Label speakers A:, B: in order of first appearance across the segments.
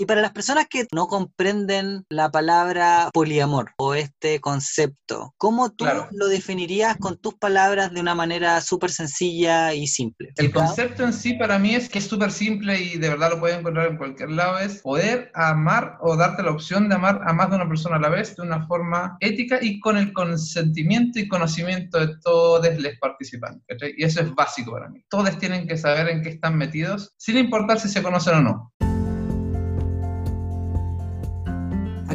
A: Y para las personas que no comprenden la palabra poliamor o este concepto, ¿cómo tú lo definirías con tus palabras de una manera súper sencilla y simple?
B: El concepto en sí para mí es que es súper simple y de verdad lo puedes encontrar en cualquier lado, es poder amar o darte la opción de amar a más de una persona a la vez de una forma ética y con el consentimiento y conocimiento de todos los participantes. Y eso es básico para mí. Todos tienen que saber en qué están metidos, sin importar si se conocen o no.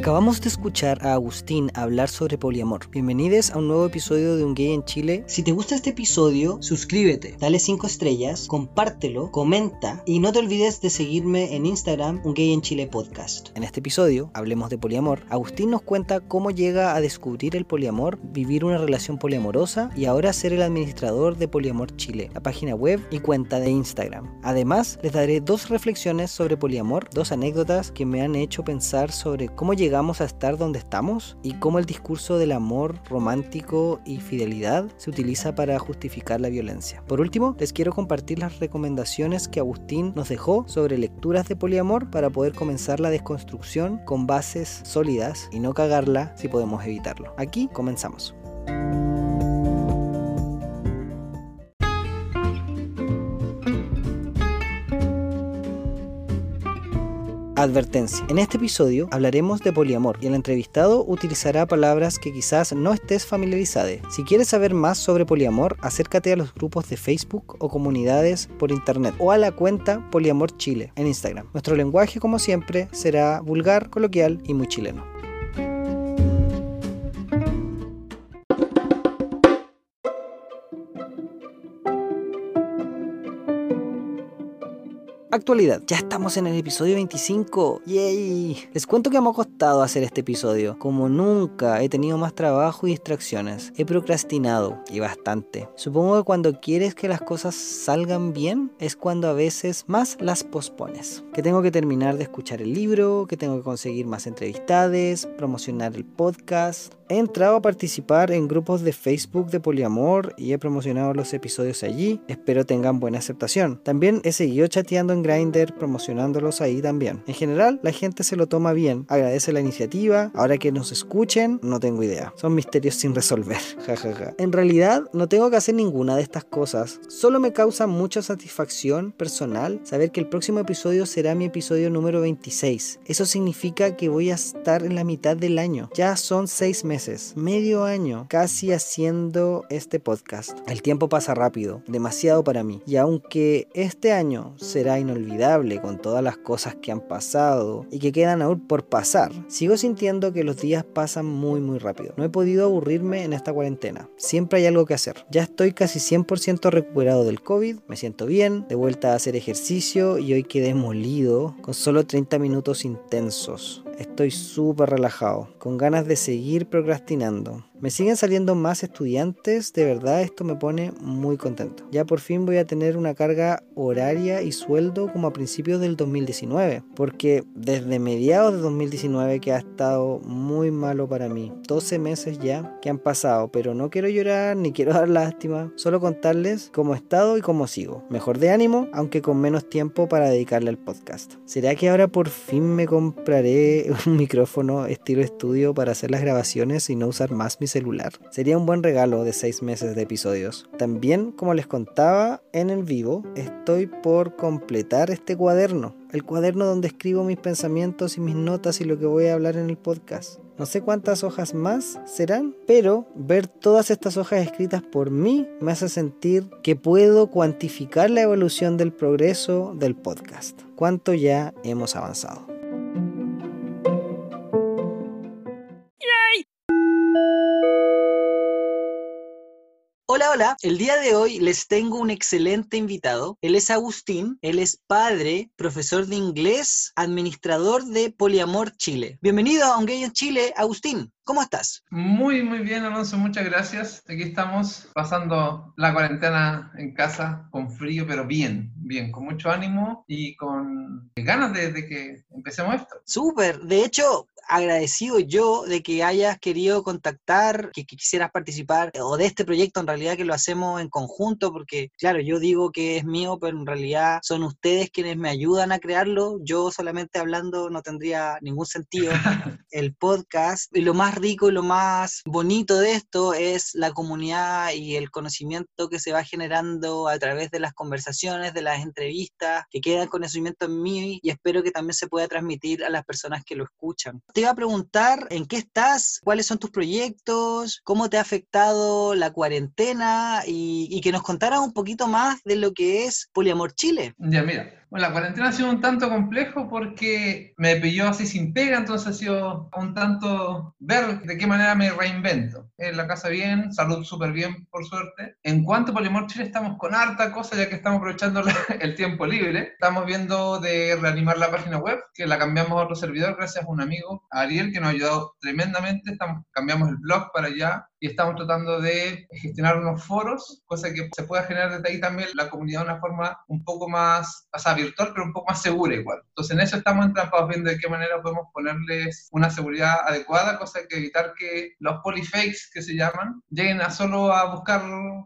A: Acabamos de escuchar a Agustín hablar sobre poliamor. Bienvenidos a un nuevo episodio de Un Gay en Chile. Si te gusta este episodio, suscríbete, dale 5 estrellas, compártelo, comenta y no te olvides de seguirme en Instagram, Un Gay en Chile Podcast. En este episodio, hablemos de poliamor. Agustín nos cuenta cómo llega a descubrir el poliamor, vivir una relación poliamorosa y ahora ser el administrador de Poliamor Chile, la página web y cuenta de Instagram. Además, les daré dos reflexiones sobre poliamor, dos anécdotas que me han hecho pensar sobre cómo llegar llegamos a estar donde estamos y cómo el discurso del amor romántico y fidelidad se utiliza para justificar la violencia. Por último, les quiero compartir las recomendaciones que Agustín nos dejó sobre lecturas de poliamor para poder comenzar la desconstrucción con bases sólidas y no cagarla si podemos evitarlo. Aquí comenzamos. Advertencia. En este episodio hablaremos de poliamor y el entrevistado utilizará palabras que quizás no estés familiarizado. Si quieres saber más sobre poliamor, acércate a los grupos de Facebook o comunidades por internet o a la cuenta Poliamor Chile en Instagram. Nuestro lenguaje, como siempre, será vulgar, coloquial y muy chileno. Actualidad, ya estamos en el episodio 25. ¡Yay! Les cuento que me ha costado hacer este episodio. Como nunca he tenido más trabajo y distracciones. He procrastinado y bastante. Supongo que cuando quieres que las cosas salgan bien es cuando a veces más las pospones. Que tengo que terminar de escuchar el libro, que tengo que conseguir más entrevistades, promocionar el podcast. He entrado a participar en grupos de Facebook de poliamor y he promocionado los episodios allí. Espero tengan buena aceptación. También he seguido chateando en Grindr promocionándolos ahí también. En general, la gente se lo toma bien, agradece la iniciativa. Ahora que nos escuchen, no tengo idea. Son misterios sin resolver. Jajaja. En realidad, no tengo que hacer ninguna de estas cosas. Solo me causa mucha satisfacción personal saber que el próximo episodio será mi episodio número 26. Eso significa que voy a estar en la mitad del año. Ya son seis meses, medio año, casi haciendo este podcast. El tiempo pasa rápido, demasiado para mí. Y aunque este año será inolvidable, olvidable con todas las cosas que han pasado y que quedan aún por pasar, sigo sintiendo que los días pasan muy muy rápido. No he podido aburrirme en esta cuarentena. Siempre hay algo que hacer. Ya estoy casi 100% recuperado del COVID, me siento bien, de vuelta a hacer ejercicio y hoy quedé molido con solo 30 minutos intensos. Estoy súper relajado, con ganas de seguir procrastinando. Me siguen saliendo más estudiantes, de verdad esto me pone muy contento. Ya por fin voy a tener una carga horaria y sueldo como a principios del 2019, porque desde mediados de 2019 que ha estado muy malo para mí. 12 meses ya que han pasado, pero no quiero llorar ni quiero dar lástima, solo contarles cómo he estado y cómo sigo. Mejor de ánimo, aunque con menos tiempo para dedicarle al podcast. ¿Será que ahora por fin me compraré un micrófono estilo estudio para hacer las grabaciones y no usar más mis celular. Sería un buen regalo de 6 meses de episodios. También, como les contaba en el vivo, estoy por completar este cuaderno. El cuaderno donde escribo mis pensamientos y mis notas y lo que voy a hablar en el podcast. No sé cuántas hojas más serán, pero ver todas estas hojas escritas por mí me hace sentir que puedo cuantificar la evolución del progreso del podcast. Cuánto ya hemos avanzado. Hola, hola. El día de hoy les tengo un excelente invitado. Él es Agustín. Él es padre, profesor de inglés, administrador de Poliamor Chile. Bienvenido a Un Gay en Chile, Agustín. ¿Cómo estás?
B: Muy, muy bien, Alonso. Muchas gracias. Aquí estamos pasando la cuarentena en casa con frío, pero bien, bien, con mucho ánimo y con ganas de, que empecemos esto.
A: Súper. De hecho,
C: agradecido yo de que hayas querido contactar, que, quisieras participar o de este proyecto en realidad que lo hacemos en conjunto, porque claro, yo digo que es mío, pero en realidad son ustedes quienes me ayudan a crearlo. Yo solamente hablando no tendría ningún sentido. El podcast y lo más rico y lo más bonito de esto es la comunidad y el conocimiento que se va generando a través de las conversaciones, de las entrevistas, que queda conocimiento en mí y espero que también se pueda transmitir a las personas que lo escuchan. Te iba a preguntar en qué estás, cuáles son tus proyectos, cómo te ha afectado la cuarentena y, que nos contaras un poquito más de lo que es Poliamor Chile.
B: Ya, mira, la cuarentena ha sido un tanto complejo porque me pilló así sin pega, entonces ha sido un tanto ver de qué manera me reinvento. En la casa bien, salud súper bien, por suerte. En cuanto a Polimor Chile, estamos con harta cosa ya que estamos aprovechando el tiempo libre. Estamos viendo de reanimar la página web, que la cambiamos a otro servidor gracias a un amigo, Ariel, que nos ha ayudado tremendamente. Cambiamos el blog para allá y estamos tratando de gestionar unos foros, cosa que se pueda generar desde ahí también la comunidad de una forma un poco más, o sea, virtual, pero un poco más segura igual. Entonces en eso estamos entrampados viendo de qué manera podemos ponerles una seguridad adecuada, cosa que evitar que los polyfakes que se llaman lleguen a solo a buscar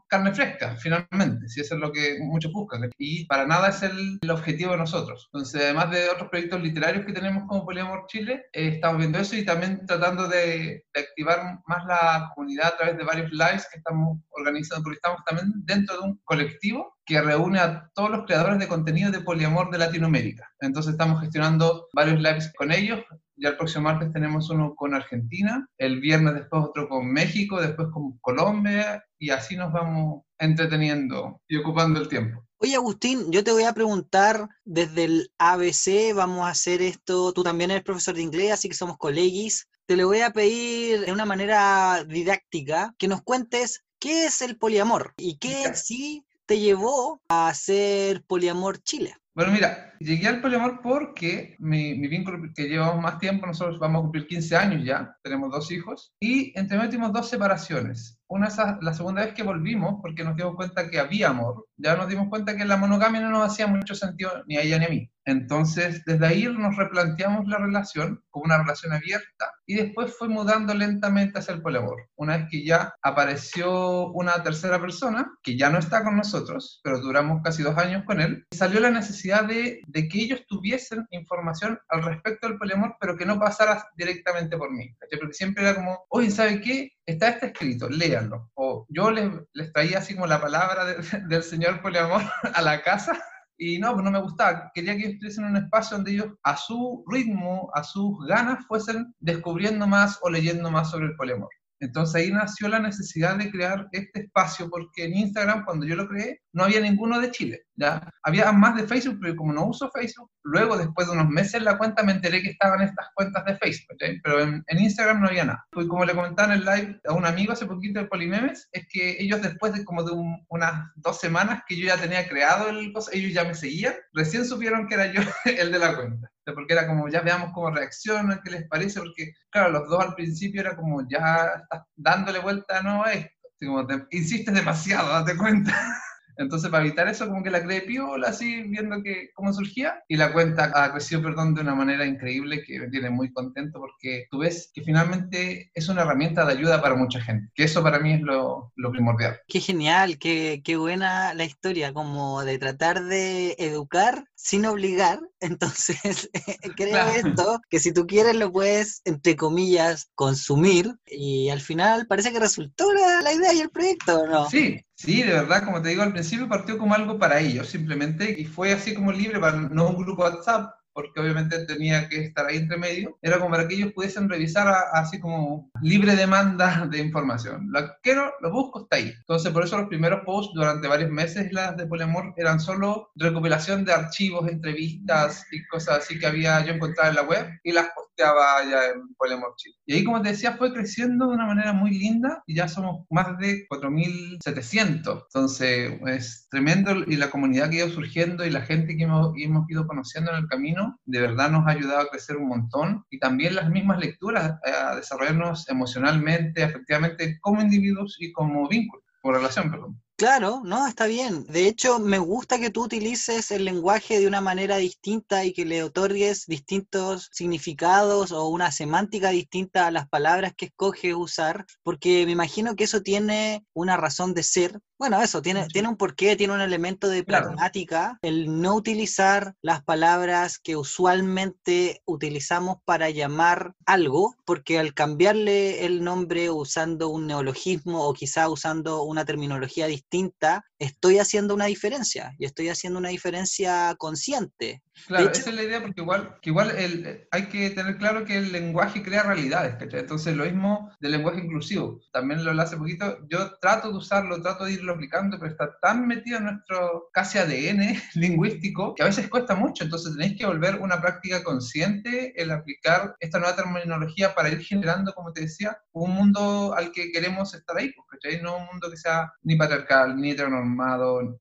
B: carne fresca, finalmente, si eso es lo que muchos buscan. Y para nada es el, el objetivo de nosotros. Entonces, además de otros proyectos literarios que tenemos como Poliamor Chile, eh, estamos viendo eso y también tratando de, de activar más la comunidad a través de varios lives que estamos organizando, porque estamos también dentro de un colectivo que reúne a todos los creadores de contenido de poliamor de Latinoamérica. Entonces estamos gestionando varios lives con ellos. Ya el próximo martes tenemos uno con Argentina, el viernes después otro con México, después con Colombia y así nos vamos entreteniendo y ocupando el tiempo.
C: Oye, Agustín, yo te voy a preguntar desde el ABC, vamos a hacer esto, tú también eres profesor de inglés, así que somos colegis te le voy a pedir de una manera didáctica que nos cuentes qué es el poliamor y qué sí te llevó a hacer Poliamor Chile.
B: Bueno, mira, llegué al poliamor porque mi, mi, vínculo que llevamos más tiempo, nosotros vamos a cumplir 15 años ya, tenemos dos hijos, y entre medio dos separaciones. Una es la segunda vez que volvimos, porque nos dimos cuenta que había amor, ya nos dimos cuenta que la monogamia no nos hacía mucho sentido ni a ella ni a mí. Entonces, desde ahí nos replanteamos la relación como una relación abierta y después fue mudando lentamente hacia el poliamor. Una vez que ya apareció una tercera persona, que ya no está con nosotros, pero duramos casi dos años con él, salió la necesidad de, de que ellos tuviesen información al respecto del poliamor, pero que no pasara directamente por mí. Porque siempre era como, oye, ¿sabe qué? Está este escrito, léanlo. O yo les, les traía así como la palabra de, del señor poliamor a la casa y no, pues no me gustaba. Quería que ellos estuviesen en un espacio donde ellos, a su ritmo, a sus ganas, fuesen descubriendo más o leyendo más sobre el poliamor. Entonces ahí nació la necesidad de crear este espacio, porque en Instagram, cuando yo lo creé, no había ninguno de Chile. ¿ya? Había más de Facebook, pero como no uso Facebook, luego después de unos meses en la cuenta me enteré que estaban estas cuentas de Facebook, pero en, Instagram no había nada. Y como le comentaba en el live a un amigo hace poquito de Polimemes, es que ellos después de como de unas dos semanas que yo ya tenía creado el cosa, ellos ya me seguían, recién supieron que era yo el de la cuenta porque era como ya veamos cómo reaccionan, qué les parece, porque claro, los dos al principio era como ya estás dándole vuelta no esto, como te, insistes demasiado, date cuenta. Entonces, para evitar eso, como que la creé piola, así, viendo que, cómo surgía. Y la cuenta ha crecido, perdón, de una manera increíble que me tiene muy contento porque tú ves que finalmente es una herramienta de ayuda para mucha gente. Que eso para mí es lo, lo primordial.
C: Qué genial, qué, qué buena la historia, como de tratar de educar sin obligar. Entonces, creo esto, que si tú quieres lo puedes, entre comillas, consumir. Y al final parece que resultó la, la idea y el proyecto, ¿no?
B: Sí, Sí, de verdad, como te digo, al principio partió como algo para ellos, simplemente, y fue así como libre, para no un grupo WhatsApp, porque obviamente tenía que estar ahí entre medio, era como para que ellos pudiesen revisar así como libre demanda de información. Lo quiero, lo busco, está ahí. Entonces, por eso los primeros posts durante varios meses, las de Poliamor, eran solo recopilación de archivos, entrevistas y cosas así que había yo encontrado en la web y las posteaba ya en Poliamor Chile. Y ahí, como te decía, fue creciendo de una manera muy linda y ya somos más de 4.700. Entonces, es tremendo y la comunidad que ha ido surgiendo y la gente que hemos, hemos ido conociendo en el camino de verdad nos ha ayudado a crecer un montón y también las mismas lecturas a desarrollarnos emocionalmente, efectivamente, como individuos y como vínculo, como relación, perdón.
C: Claro, no, está bien. De hecho, me gusta que tú utilices el lenguaje de una manera distinta y que le otorgues distintos significados o una semántica distinta a las palabras que escoges usar, porque me imagino que eso tiene una razón de ser bueno, eso, tiene, tiene un porqué, tiene un elemento de pragmática, el no utilizar las palabras que usualmente utilizamos para llamar algo, porque al cambiarle el nombre usando un neologismo o quizá usando una terminología distinta, estoy haciendo una diferencia y estoy haciendo una diferencia consciente.
B: Claro, esa es la idea porque igual, que igual el, hay que tener claro que el lenguaje crea realidades, ¿cachai? Entonces lo mismo del lenguaje inclusivo, también lo hace poquito, yo trato de usarlo, trato de irlo aplicando, pero está tan metido en nuestro casi ADN lingüístico que a veces cuesta mucho, entonces tenéis que volver una práctica consciente el aplicar esta nueva terminología para ir generando, como te decía, un mundo al que queremos estar ahí, pues, ¿cachai? No un mundo que sea ni patriarcal, ni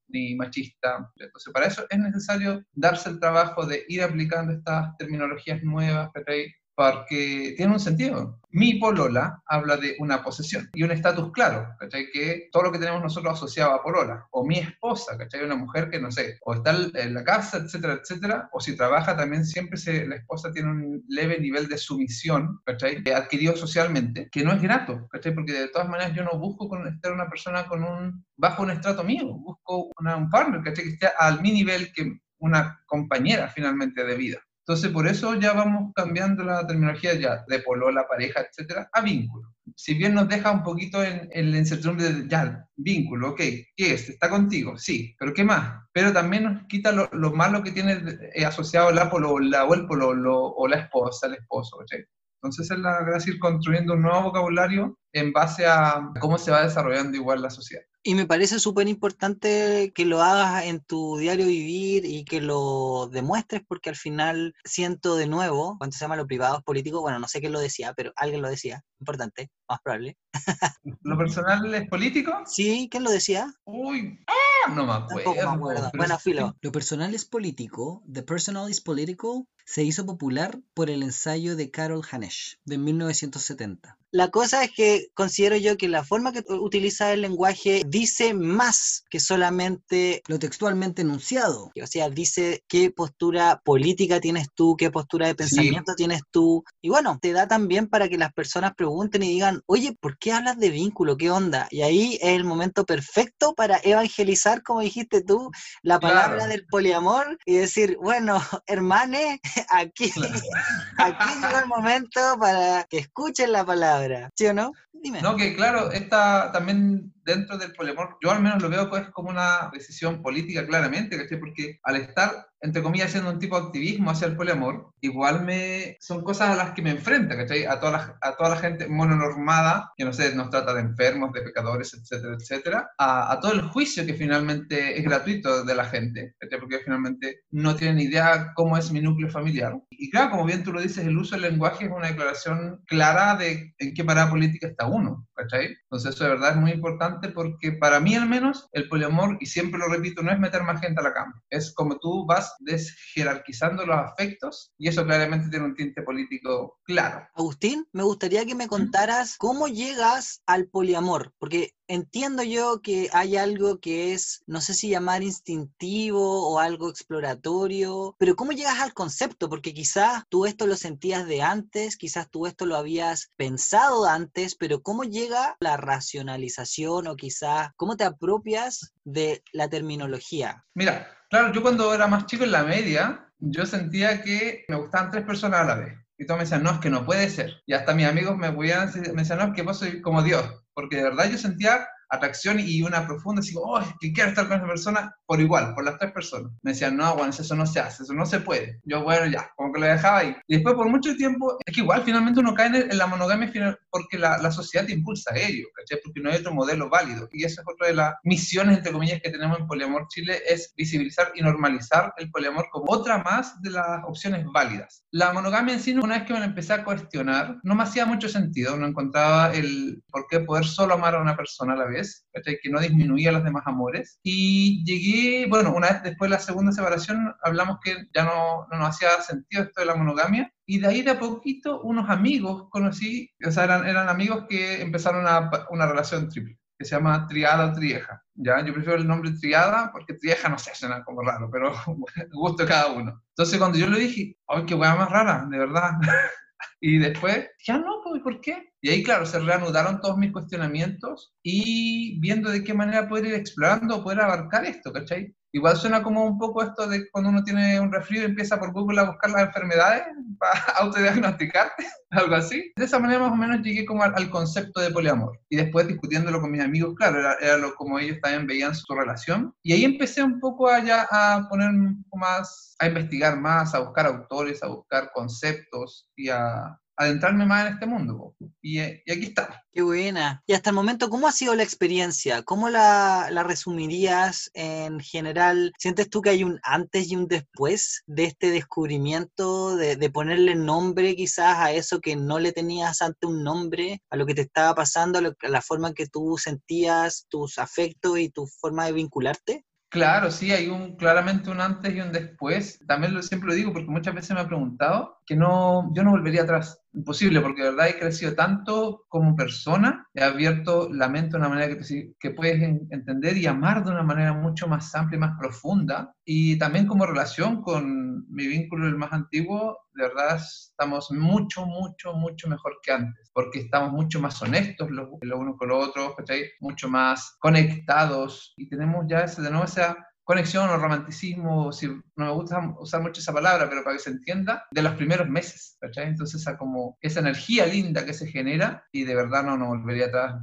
B: ni machista. Entonces para eso es necesario darse el trabajo de ir aplicando estas terminologías nuevas, porque tiene un sentido. Mi polola habla de una posesión y un estatus claro, ¿cachai? Que todo lo que tenemos nosotros asociado a polola, o mi esposa, ¿cachai? Una mujer que, no sé, o está en la casa, etcétera, etcétera, o si trabaja también siempre la esposa tiene un leve nivel de sumisión, ¿cachai? Adquirido socialmente, que no es grato, ¿cachai? Porque de todas maneras yo no busco estar una persona con un, bajo un estrato mío, busco un partner, ¿cachai? Que esté al mi nivel, que una compañera finalmente de vida. Entonces, por eso ya vamos cambiando la terminología ya de polola, pareja, etcétera, a vínculo. Si bien nos deja un poquito en, en la incertidumbre de ya, vínculo, ok, ¿qué es? ¿Está contigo? Sí, pero ¿qué más? Pero también nos quita lo, malo que tiene eh, asociado la polola o el pololo o la esposa, el esposo, ¿ok? Entonces es la gracia ir construyendo un nuevo vocabulario en base a cómo se va desarrollando igual la sociedad.
C: Y me parece súper importante que lo hagas en tu diario vivir y que lo demuestres porque al final siento de nuevo, cuando se llama lo privado es político, bueno, no sé quién lo decía, pero alguien lo decía, importante, más probable.
B: ¿Lo personal es político?
C: Sí, ¿quién lo decía?
B: Uy, ¡ah! no me
C: acuerdo. Bueno, filo. Lo personal es político, the personal is political, se hizo popular por el ensayo de Carol Hanesh de 1970. La cosa es que considero yo que la forma que utiliza el lenguaje dice más que solamente lo textualmente enunciado. O sea, dice qué postura política tienes tú, qué postura de pensamiento tienes tú. Y bueno, te da también para que las personas pregunten y digan, oye, ¿por qué hablas de vínculo? ¿Qué onda? Y ahí es el momento perfecto para evangelizar, como dijiste tú, la palabra del poliamor y decir, bueno, hermane, aquí, aquí llegó el momento para que escuchen la palabra, ¿sí o no?
B: Dime. No, que claro, esta también dentro del poliamor, yo al menos lo veo pues como una decisión política claramente, ¿cachai? Porque al estar, entre comillas, haciendo un tipo de activismo hacia el poliamor, igual me son cosas a las que me enfrenta, ¿cachai? A toda la, a toda la gente mononormada, que no sé, nos trata de enfermos, de pecadores, etcétera, etcétera, a, a todo el juicio que finalmente es gratuito de la gente, ¿cachai? Porque finalmente no tienen idea cómo es mi núcleo familiar. Y claro, como bien tú lo dices, el uso del lenguaje es una declaración clara de en qué parada política está uno, ¿cachai? Entonces eso de verdad es muy importante porque para mí al menos el poliamor, y siempre lo repito, no es meter más gente a la cama, es como tú vas desjerarquizando los afectos y eso claramente tiene un tinte político claro.
C: Agustín, me gustaría que me contaras cómo llegas al poliamor, porque entiendo yo que hay algo que es, no sé si llamar instintivo o algo exploratorio, pero ¿cómo llegas al concepto? Porque quizás tú esto lo sentías de antes, quizás tú esto lo habías pensado antes, pero ¿cómo llega la racionalización o quizás cómo te apropias de la terminología?
B: Mira, claro, yo cuando era más chico en la media, yo sentía que me gustaban tres personas a la vez. Y todos me decían, no, es que no puede ser. Y hasta mis amigos me, me decían, no, es que vos soy como Dios porque de verdad yo sentía atracción y una profunda, así oh, que quiero estar con esa persona por igual, por las tres personas. Me decían, no, bueno, eso no se hace, eso no se puede. Yo, bueno, ya, como que lo dejaba ahí. Y después por mucho tiempo, es que igual finalmente uno cae en, la monogamia porque la, la, sociedad te impulsa a ello, ¿cachai? Porque no hay otro modelo válido. Y esa es otra de las misiones, entre comillas, que tenemos en Poliamor Chile, es visibilizar y normalizar el poliamor como otra más de las opciones válidas. La monogamia en sí, una vez que me la empecé a cuestionar, no me hacía mucho sentido, no encontraba el por qué poder solo amar a una persona la vez, que no disminuía los demás amores. Y llegué, bueno, una vez después de la segunda separación, hablamos que ya no, no nos hacía sentido esto de la monogamia. Y de ahí de a poquito unos amigos conocí, o sea, eran, eran amigos que empezaron una, una relación triple. que se llama triada trieja. ¿ya? Yo prefiero el nombre triada porque trieja no sé, suena como raro, pero gusto cada uno. Entonces cuando yo lo dije, ¡ay, qué hueá más rara, de verdad! y después, ya no, pues, ¿por qué? Y ahí, claro, se reanudaron todos mis cuestionamientos y viendo de qué manera poder ir explorando poder abarcar esto, ¿cachai? Igual suena como un poco esto de cuando uno tiene un resfrío y empieza por Google a buscar las enfermedades para autodiagnosticarte, algo así. De esa manera más o menos llegué como al, concepto de poliamor. Y después discutiéndolo con mis amigos, claro, era, lo como ellos también veían su relación. Y ahí empecé un poco allá a poner más, a investigar más, a buscar autores, a buscar conceptos y a, adentrarme más en este mundo. Y, y, aquí está.
C: Qué buena. Y hasta el momento, ¿cómo ha sido la experiencia? ¿Cómo la, la, resumirías en general? ¿Sientes tú que hay un antes y un después de este descubrimiento, de, de ponerle nombre quizás a eso que no le tenías ante un nombre, a lo que te estaba pasando, a, la forma en que tú sentías tus afectos y tu forma de vincularte?
B: Claro, sí, hay un claramente un antes y un después. También lo, siempre lo digo porque muchas veces me ha preguntado que no, yo no volvería atrás imposible, porque de verdad he crecido tanto como persona, he abierto la mente de una manera que, puedes entender y amar de una manera mucho más amplia y más profunda, y también como relación con mi vínculo el más antiguo, de verdad estamos mucho, mucho, mucho mejor que antes, porque estamos mucho más honestos los, los unos con los otros, mucho más conectados, y tenemos ya ese, de nuevo esa conexión o romanticismo, si no me gusta usar mucho esa palabra, pero para que se entienda, de los primeros meses, ¿cachai? Entonces esa como, esa energía linda que se genera y de verdad no nos volvería atrás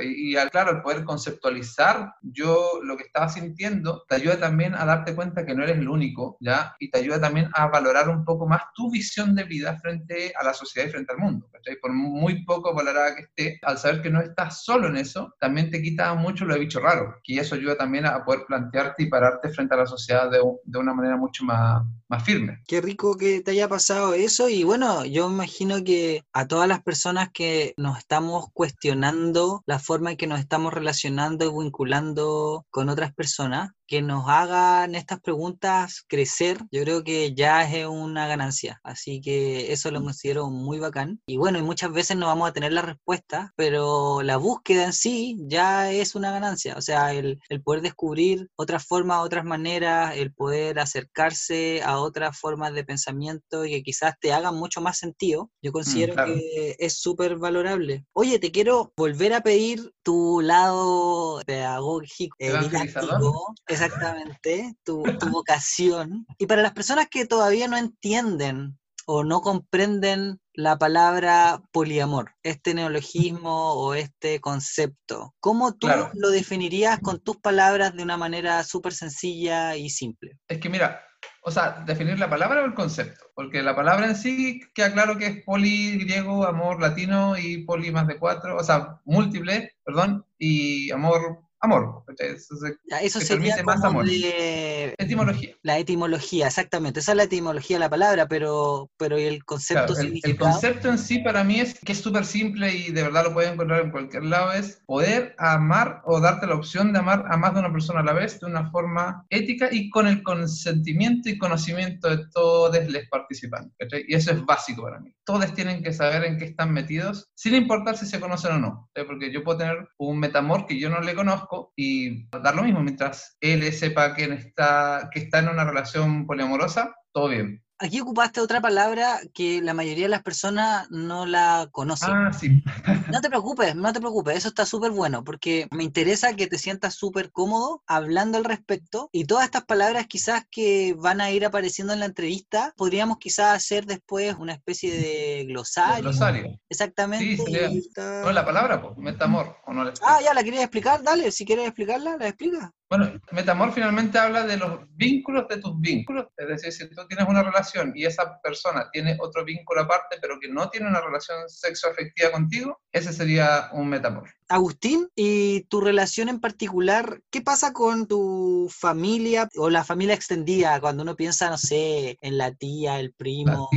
B: y, al, claro, al poder conceptualizar yo lo que estaba sintiendo, te ayuda también a darte cuenta que no eres el único, ¿ya? Y te ayuda también a valorar un poco más tu visión de vida frente a la sociedad y frente al mundo, ¿cachai? Por muy poco valorada que esté, al saber que no estás solo en eso, también te quita mucho lo de bicho raro, y eso ayuda también a poder plantearte y pararte frente a la sociedad de, de una manera mucho más, más firme.
C: Qué rico que te haya pasado eso, y bueno, yo imagino que a todas las personas que nos estamos cuestionando la forma en que nos estamos relacionando y vinculando con otras personas, que nos hagan estas preguntas crecer, yo creo que ya es una ganancia. Así que eso lo mm. considero muy bacán. Y bueno, y muchas veces no vamos a tener la respuesta, pero la búsqueda en sí ya es una ganancia. O sea, el, el poder descubrir otras formas, otras maneras, el poder acercarse a otras formas de pensamiento y que quizás te hagan mucho más sentido, yo mm, considero que es súper valorable. Oye, te quiero volver a pedir tu lado pedagógico, eh, didáctico, exactamente, tu, vocación. Y para las personas que todavía no entienden o no comprenden la palabra poliamor, este neologismo o este concepto, ¿cómo tú lo definirías con tus palabras de una manera súper sencilla y simple?
B: Es que mira, o sea, definir la palabra o el concepto, porque la palabra en sí queda claro que es poli griego, amor latino y poli más de cuatro, o sea, múltiple, perdón, y amor amor. Eso,
C: eso sería más amor.
B: etimología.
C: La etimología, exactamente. Esa es la etimología de la palabra, pero, pero el concepto
B: el, concepto en sí para mí es que es súper simple y de verdad lo pueden encontrar en cualquier lado, es poder amar o darte la opción de amar a más de una persona a la vez de una forma ética y con el consentimiento y conocimiento de todos los participantes. Y eso es básico para mí. Todos tienen que saber en qué están metidos, sin importar si se conocen o no. Porque yo puedo tener un metamor que yo no le conozco, y dar lo mismo mientras él sepa que está, que está en una relación poliamorosa, todo bien.
C: Aquí ocupaste otra palabra que la mayoría de las personas no la conocen.
B: Ah, sí.
C: No te preocupes, no te preocupes, eso está súper bueno, porque me interesa que te sientas súper cómodo hablando al respecto y todas estas palabras quizás que van a ir apareciendo en la entrevista, podríamos quizás hacer después una especie de glosario.
B: glosario.
C: Exactamente.
B: Sí, No, la palabra, pues, metamor, ¿o no
C: Ah, ya, la quería explicar, dale, si quieres explicarla, la explica.
B: Bueno, Metamor finalmente habla de los vínculos de tus vínculos, es decir, si tú tienes una relación y esa persona tiene otro vínculo aparte, pero que no tiene una relación sexoafectiva contigo, ese sería un metamor.
C: Agustín, y tu relación en particular, ¿qué pasa con tu familia o la familia extendida cuando uno piensa, no sé, en la tía, el primo,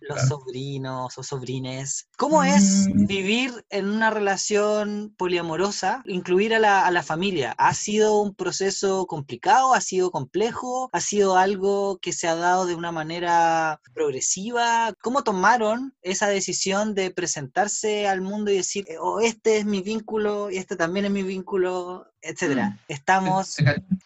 C: los sobrinos o sobrines? ¿Cómo es mm. vivir en una relación poliamorosa, incluir a la, a la familia? ¿Ha sido un proceso complicado? ¿Ha sido complejo? ¿Ha sido algo que se ha dado de una manera progresiva? ¿Cómo tomaron esa decisión de presentarse al mundo y decir, oh, este es mi vínculo? Vínculo y este también es mi vínculo, etcétera. Mm. Estamos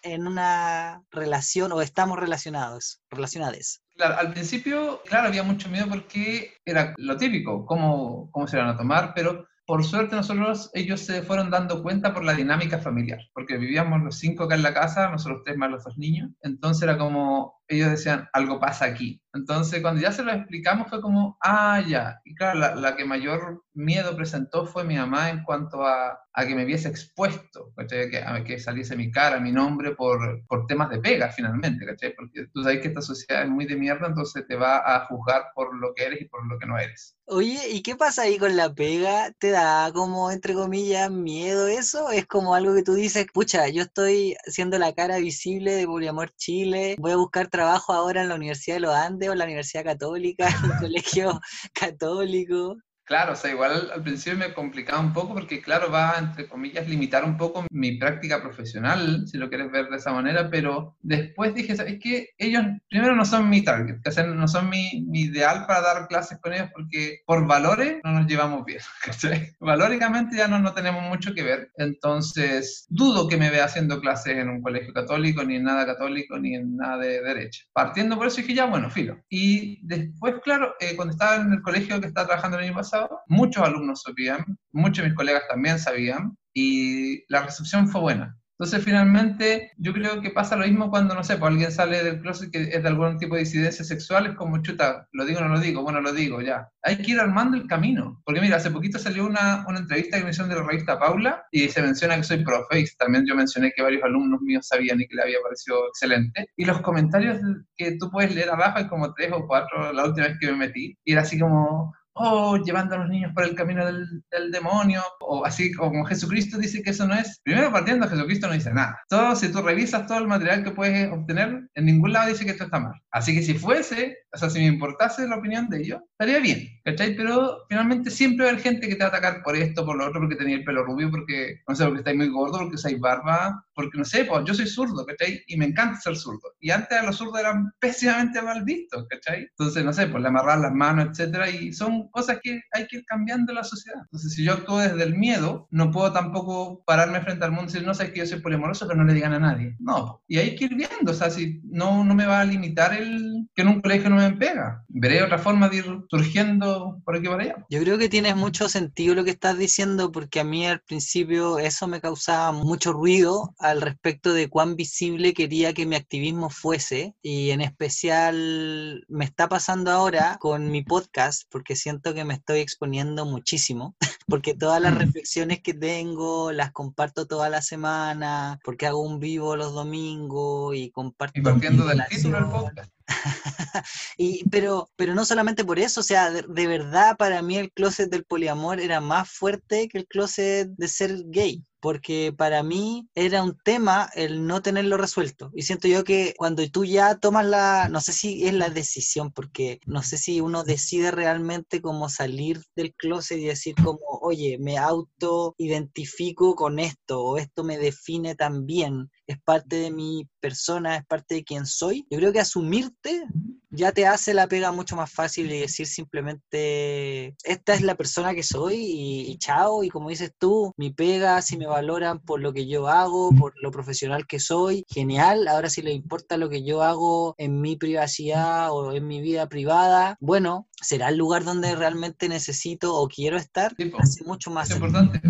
C: en una relación o estamos relacionados, relacionadas.
B: Claro, al principio, claro, había mucho miedo porque era lo típico, cómo, cómo se iban a tomar, pero por suerte nosotros, ellos se fueron dando cuenta por la dinámica familiar, porque vivíamos los cinco acá en la casa, nosotros tres más los dos niños, entonces era como, ellos decían, algo pasa aquí. Entonces, cuando ya se lo explicamos, fue como, ah, ya. Y claro, la, que mayor miedo presentó fue mi mamá en cuanto a, a que me viese expuesto, Que, a que saliese mi cara, mi nombre por, por temas de pega, finalmente, ¿cachai? Porque tú sabes que esta sociedad es muy de mierda, entonces te va a juzgar por lo que eres y por lo que no eres.
C: Oye, ¿y qué pasa ahí con la pega? ¿Te da como, entre comillas, miedo eso? ¿Es como algo que tú dices, pucha, yo estoy siendo la cara visible de Poliamor Chile, voy a buscar trabajo trabajo ahora en la Universidad de los Andes o en la Universidad Católica, en el colegio católico.
B: Claro, o sea, igual al principio me complicaba un poco porque, claro, va, entre comillas, limitar un poco mi práctica profesional, si lo quieres ver de esa manera, pero después dije, ¿sabes qué? Ellos, primero, no son mi target, no son mi, mi, ideal para dar clases con ellos porque por valores no nos llevamos bien, ¿cachai? Valóricamente ya no, no tenemos mucho que ver, entonces dudo que me vea haciendo clases en un colegio católico, ni en nada católico, ni en nada de derecha. Partiendo por eso dije, ya, bueno, filo. Y después, claro, eh, cuando estaba en el colegio que estaba trabajando el año pasado, muchos alumnos sabían, muchos de mis colegas también sabían, y la recepción fue buena. Entonces, finalmente, yo creo que pasa lo mismo cuando, no sé, pues alguien sale del closet que es de algún tipo de disidencia sexual, es como, chuta, lo digo o no lo digo, bueno, lo digo, ya. Hay que ir armando el camino. Porque mira, hace poquito salió una, una entrevista que me hicieron de la revista Paula y se menciona que soy profe y también yo mencioné que varios alumnos míos sabían y que le había parecido excelente. Y los comentarios que tú puedes leer abajo, hay como tres o cuatro la última vez que me metí, y era así como, oh, llevando a los niños por el camino del, del, demonio, o así como Jesucristo dice que eso no es. Primero partiendo, Jesucristo no dice nada. Todo, si tú revisas todo el material que puedes obtener, en ningún lado dice que esto está mal. Así que si fuese, o sea, si me importase la opinión de ellos, estaría bien, ¿cachai? Pero finalmente siempre va a haber gente que te va a atacar por esto, por lo otro, porque tenía el pelo rubio, porque, no sé, porque estáis muy gordo, porque usáis barba, porque no sé, pues yo soy zurdo, ¿cachai? Y me encanta ser zurdo. Y antes a los zurdos eran pésimamente mal vistos, ¿cachai? Entonces, no sé, pues le amarrar las manos, etcétera, y son cosas que hay que ir cambiando la sociedad. Entonces, si yo actúo desde el miedo, no puedo tampoco pararme frente al mundo y decir, no sé, que yo soy poliamoroso, pero no le digan a nadie. No, y hay que ir viendo, o sea, si no, no me va a limitar el que en un colegio no me pega. Veré otra forma de ir surgiendo por aquí por allá.
C: Yo creo que tienes mucho sentido lo que estás diciendo, porque a mí al principio eso me causaba mucho ruido al respecto de cuán visible quería que mi activismo fuese, y en especial me está pasando ahora con mi podcast, porque siento que me estoy exponiendo muchísimo, porque todas las mm. reflexiones que tengo las comparto toda la semana, porque hago un vivo los domingos y comparto...
B: Y partiendo del título del podcast.
C: y, pero, pero no solamente por eso, o sea, de, de, verdad para mí el closet del poliamor era más fuerte que el closet de ser gay porque para mí era un tema el no tenerlo resuelto. Y siento yo que cuando tú ya tomas la, no sé si es la decisión, porque no sé si uno decide realmente cómo salir del closet y decir como, oye, me auto identifico con esto, o esto me define también, es parte de mi persona, es parte de quien soy. Yo creo que asumirte ya te hace la pega mucho más fácil y decir simplemente, esta es la persona que soy y, chao, y como dices tú, mi pega, si me valoran por lo que yo hago, por lo profesional que soy, genial, ahora si les importa lo que yo hago en mi privacidad o en mi vida privada, bueno, será el lugar donde realmente necesito o quiero estar, hace mucho más
B: es importante.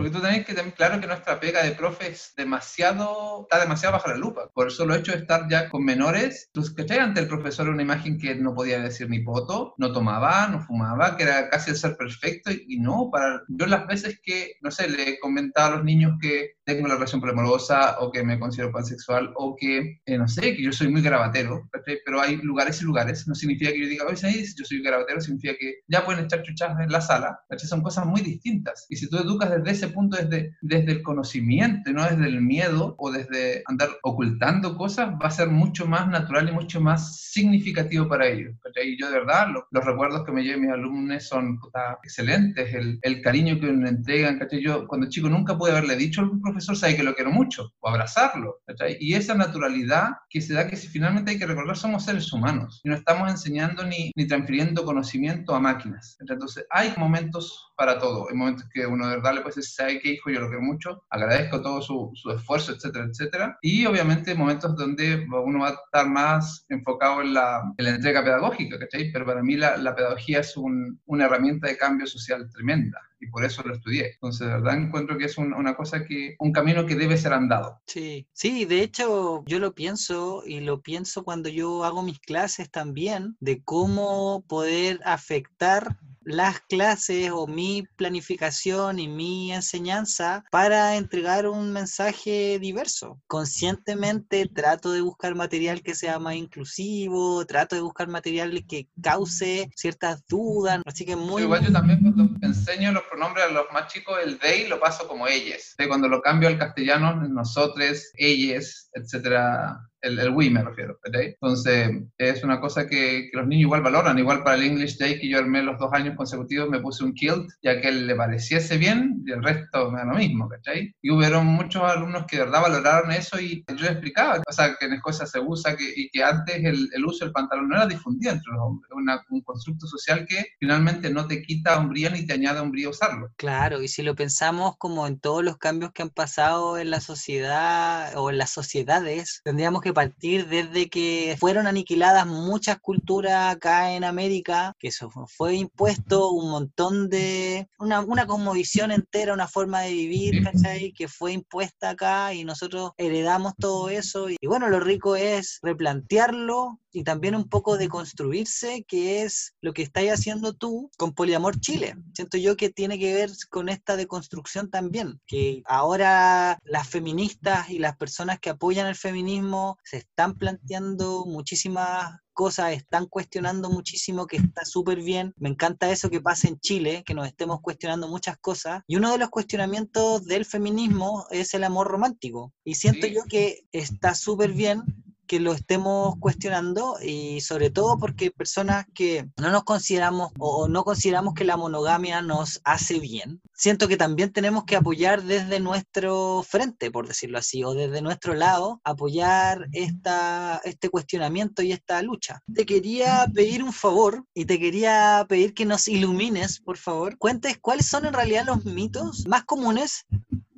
B: Porque tú tenés que tener claro que nuestra pega de profe es demasiado, está demasiado bajo la lupa. Por el solo hecho de estar ya con menores, tú que ante el profesor una imagen que no podía decir ni poto, no tomaba, no fumaba, que era casi el ser perfecto y, no, para yo las veces que, no sé, le comentaba a los niños que tengo la relación polimorosa o que me considero pansexual o que, eh, no sé, que yo soy muy grabatero, pero hay lugares y lugares. No significa que yo diga, oye, yo soy grabatero, significa que ya pueden echar chuchas en la sala. Son cosas muy distintas. Y si tú educas desde ese punto, desde, desde el conocimiento, no desde el miedo o desde andar ocultando cosas, va a ser mucho más natural y mucho más significativo para ellos. Y yo de verdad, los recuerdos que me llevan mis alumnos son excelentes, el, el, cariño que me entregan. Yo cuando chico nunca pude haberle dicho a algún profesor, sabe que lo quiero mucho, o abrazarlo. Y esa naturalidad que se da que si finalmente hay que recordar, somos seres humanos y no estamos enseñando ni, ni transfiriendo conocimiento a máquinas. Entonces, hay momentos para todo. Hay momentos que uno de verdad le puede decir sabe que hijo, yo lo quiero mucho, agradezco todo su, su, esfuerzo, etcétera, etcétera. Y obviamente momentos donde uno va a estar más enfocado en la, en la entrega pedagógica, ¿cachai? Pero para mí la, la pedagogía es un, una herramienta de cambio social tremenda y por eso lo estudié. Entonces, de verdad encuentro que es una cosa que, un camino que debe ser andado.
C: Sí, sí, de hecho yo lo pienso y lo pienso cuando yo hago mis clases también, de cómo poder afectar las clases o mi planificación y mi enseñanza para entregar un mensaje diverso. Conscientemente trato de buscar material que sea más inclusivo, trato de buscar material que cause ciertas dudas, así que muy...
B: igual yo también cuando enseño los pronombres a los más chicos, el they lo paso como ellos. Cuando lo cambio al castellano, nosotros, ellos, etcétera, el, el we me refiero, Entonces, es una cosa que, que, los niños igual valoran, igual para el English Day que yo armé los dos años consecutivos, me puse un kilt, ya que él le pareciese bien, y el resto me da lo mismo, ¿cachai? Y hubieron muchos alumnos que de verdad valoraron eso y yo explicaba, o sea, que en Escocia se usa que, y que antes el, el, uso del pantalón no era difundido entre los hombres, una, un constructo social que finalmente no te quita hombría ni te añade hombría usarlo.
C: Claro, y si lo pensamos como en todos los cambios que han pasado en la sociedad o en las sociedades, tendríamos que partir desde que fueron aniquiladas muchas culturas acá en América, que eso fue impuesto un montón de, una, una cosmovisión entera, una forma de vivir, ¿cachai? Que fue impuesta acá y nosotros heredamos todo eso. Y, y bueno, lo rico es replantearlo y también un poco de construirse, que es lo que estáis haciendo tú con Poliamor Chile. Siento yo que tiene que ver con esta deconstrucción también, que ahora las feministas y las personas que apoyan el feminismo se están planteando muchísimas cosas, están cuestionando muchísimo, que está súper bien. Me encanta eso que pasa en Chile, que nos estemos cuestionando muchas cosas. Y uno de los cuestionamientos del feminismo es el amor romántico. Y siento yo que está súper bien que lo estemos cuestionando y sobre todo porque personas que no nos consideramos o no consideramos que la monogamia nos hace bien, siento que también tenemos que apoyar desde nuestro frente, por decirlo así, o desde nuestro lado, apoyar esta, este cuestionamiento y esta lucha. Te quería pedir un favor y te quería pedir que nos ilumines, por favor. Cuentes cuáles son en realidad los mitos más comunes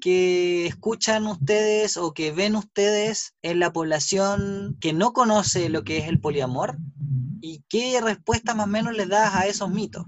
C: que escuchan ustedes o que ven ustedes en la población que no conoce lo que es el poliamor y qué respuesta más o menos les das a esos mitos.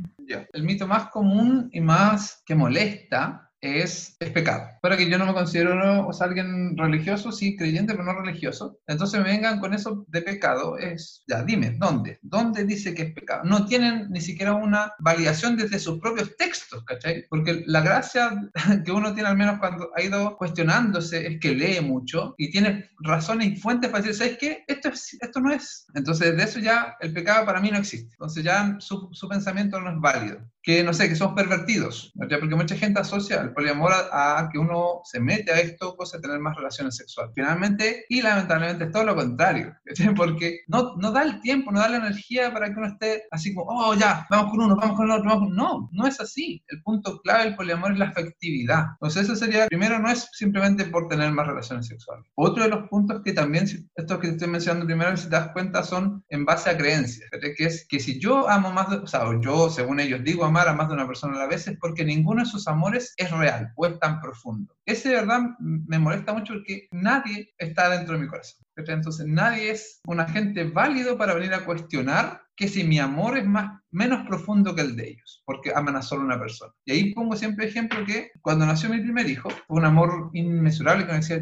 B: El mito más común y más que molesta es, pecado. Para que yo no me considero o sea, alguien religioso, sí, creyente, pero no religioso. Entonces me vengan con eso de pecado, es, ya, dime, ¿dónde? ¿Dónde dice que es pecado? No tienen ni siquiera una validación desde sus propios textos, ¿cachai? Porque la gracia que uno tiene, al menos cuando ha ido cuestionándose, es que lee mucho y tiene razones y fuentes para decir, ¿sabes qué? Esto, es, esto no es. Entonces, de eso ya el pecado para mí no existe. Entonces ya su, su pensamiento no es válido. Que, no sé, que somos pervertidos, ¿cachai? Porque mucha gente asocia el poliamor a, que uno se mete a esto, cosa de tener más relaciones sexuales. Finalmente, y lamentablemente es todo lo contrario, porque no, no da el tiempo, no da la energía para que uno esté así como, oh, ya, vamos con uno, vamos con el otro, vamos con... No, no es así. El punto clave del poliamor es la afectividad. Entonces, eso sería, primero, no es simplemente por tener más relaciones sexuales. Otro de los puntos que también, estos que te estoy mencionando primero, si te das cuenta, son en base a creencias, que es que si yo amo más, o sea, yo, según ellos, digo amar a más de una persona a la vez, es porque ninguno de sus amores es real o es tan profundo. Ese de verdad me molesta mucho porque nadie está dentro de mi corazón. Entonces nadie es un agente válido para venir a cuestionar que si mi amor es más, menos profundo que el de ellos, porque aman a solo una persona. Y ahí pongo siempre ejemplo que cuando nació mi primer hijo, fue un amor inmesurable que me decía,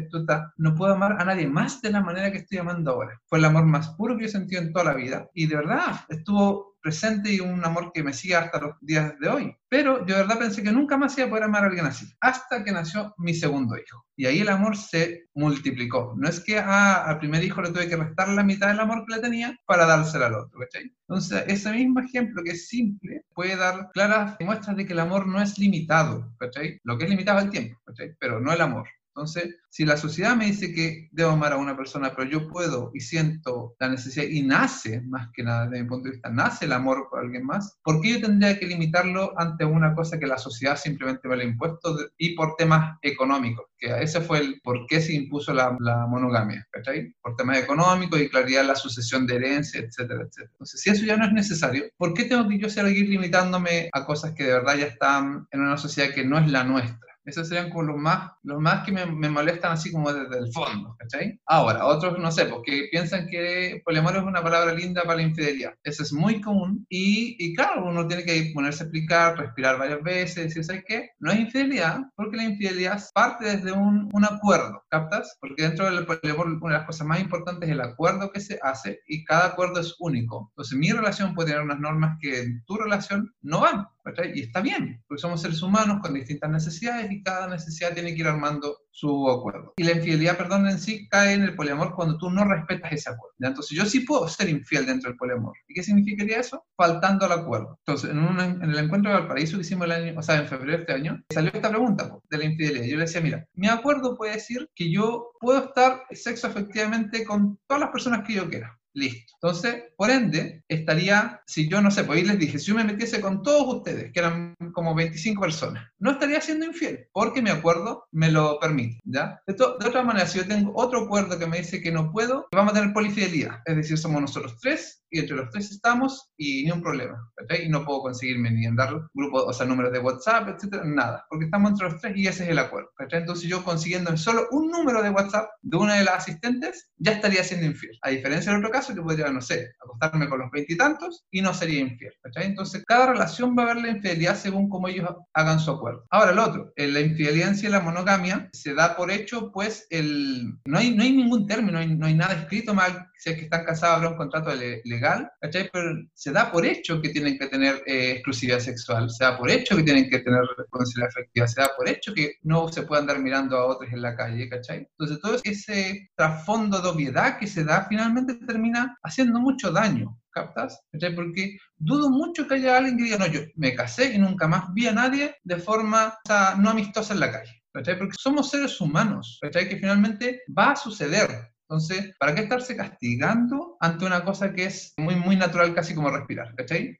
B: no puedo amar a nadie más de la manera que estoy amando ahora. Fue el amor más puro que he sentido en toda la vida. Y de verdad, estuvo presente y un amor que me sigue hasta los días de hoy. Pero yo de verdad pensé que nunca más iba a poder amar a alguien así, hasta que nació mi segundo hijo. Y ahí el amor se multiplicó. No es que a, al primer hijo le tuve que restar la mitad del amor que le tenía para dárselo al otro, ¿cachai? Entonces, ese mismo ejemplo que es simple puede dar claras muestras de que el amor no es limitado, ¿cachai? Lo que es limitado es el tiempo. Pero no el amor. Entonces, si la sociedad me dice que debo amar a una persona, pero yo puedo y siento la necesidad y nace, más que nada desde mi punto de vista, nace el amor por alguien más, ¿por qué yo tendría que limitarlo ante una cosa que la sociedad simplemente me lo ha impuesto y por temas económicos? Que ese fue el por qué se impuso la, la monogamia, ¿cachai? Por temas económicos y claridad la sucesión de herencia, etcétera, etcétera. Entonces, si eso ya no es necesario, ¿por qué tengo que yo seguir limitándome a cosas que de verdad ya están en una sociedad que no es la nuestra? Esos serían como los más, los más que me, me molestan así como desde el fondo, ¿cachai? Ahora, otros, no sé, porque piensan que poliamor es una palabra linda para la infidelidad. Eso es muy común y, y claro, uno tiene que ponerse a explicar, respirar varias veces, decir, ¿sabes qué? No es infidelidad, porque la infidelidad parte desde un, un acuerdo, ¿captas? Porque dentro del poliamor una de las cosas más importantes es el acuerdo que se hace y cada acuerdo es único. Entonces mi relación puede tener unas normas que en tu relación no van. Y está bien, porque somos seres humanos con distintas necesidades y cada necesidad tiene que ir armando su acuerdo. Y la infidelidad, perdón, en sí cae en el poliamor cuando tú no respetas ese acuerdo. Entonces yo sí puedo ser infiel dentro del poliamor. ¿Y qué significaría eso? Faltando al acuerdo. Entonces, en, en el encuentro de Valparaíso que hicimos el año, o sea, en febrero de este año, salió esta pregunta de la infidelidad. Yo le decía, mira, mi acuerdo puede decir que yo puedo estar sexo efectivamente con todas las personas que yo quiera. Listo. Entonces, por ende, estaría, si yo no sé, pues ahí les dije, si yo me metiese con todos ustedes, que eran como 25 personas, no estaría siendo infiel, porque mi acuerdo me lo permite, ¿ya? De, de otra manera, si yo tengo otro acuerdo que me dice que no puedo, vamos a tener polifidelidad, es decir, somos nosotros tres y entre los tres estamos y ni un problema, ¿okay? Y no puedo conseguirme ni en dar grupos, o sea, números de WhatsApp, etcétera, nada, porque estamos entre los tres y ese es el acuerdo, ¿okay? Entonces yo consiguiendo solo un número de WhatsApp de una de las asistentes, ya estaría siendo infiel. A diferencia del otro caso, que podría, no sé, acostarme con los veintitantos y, no sería infiel, ¿okay? Entonces cada relación va a haber la infidelidad según cómo ellos hagan su acuerdo. Ahora, el otro, en la infidelidad y la monogamia se da por hecho, pues, el, no, hay, no hay ningún término, no hay, no hay nada escrito mal, si es que están casados habrá un contrato legal pero se da por hecho que tienen que tener eh, exclusividad sexual, se da por hecho que tienen que tener responsabilidad afectiva, se da por hecho que no se puede andar mirando a otros en la calle, ¿cachai? Entonces todo ese trasfondo de obviedad que se da finalmente termina haciendo mucho daño, ¿captas? ¿cachai? Porque dudo mucho que haya alguien que diga, no, yo me casé y nunca más vi a nadie de forma no amistosa en la calle. ¿cachai? Porque somos seres humanos, ¿cachai? Que finalmente va a suceder, entonces, ¿para qué estarse castigando ante una cosa que es muy, muy natural, casi como respirar?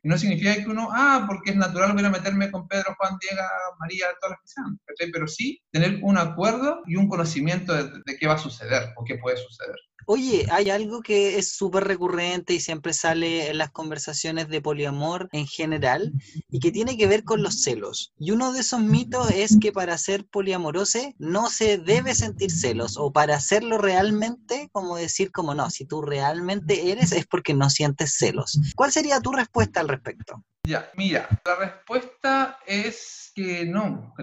B: No significa que uno, ah, porque es natural, voy a meterme con Pedro, Juan, Diego, María, todas las que sean, ¿cachai? Pero sí tener un acuerdo y un conocimiento de qué va a suceder o qué puede suceder.
C: Oye, hay algo que es súper recurrente y siempre sale en las conversaciones de poliamor en general y que tiene que ver con los celos. Y uno de esos mitos es que para ser poliamorose no se debe sentir celos o para hacerlo realmente, como decir como no, si tú realmente eres es porque no sientes celos. ¿Cuál sería tu respuesta al respecto?
B: Ya, mira, la respuesta es que no.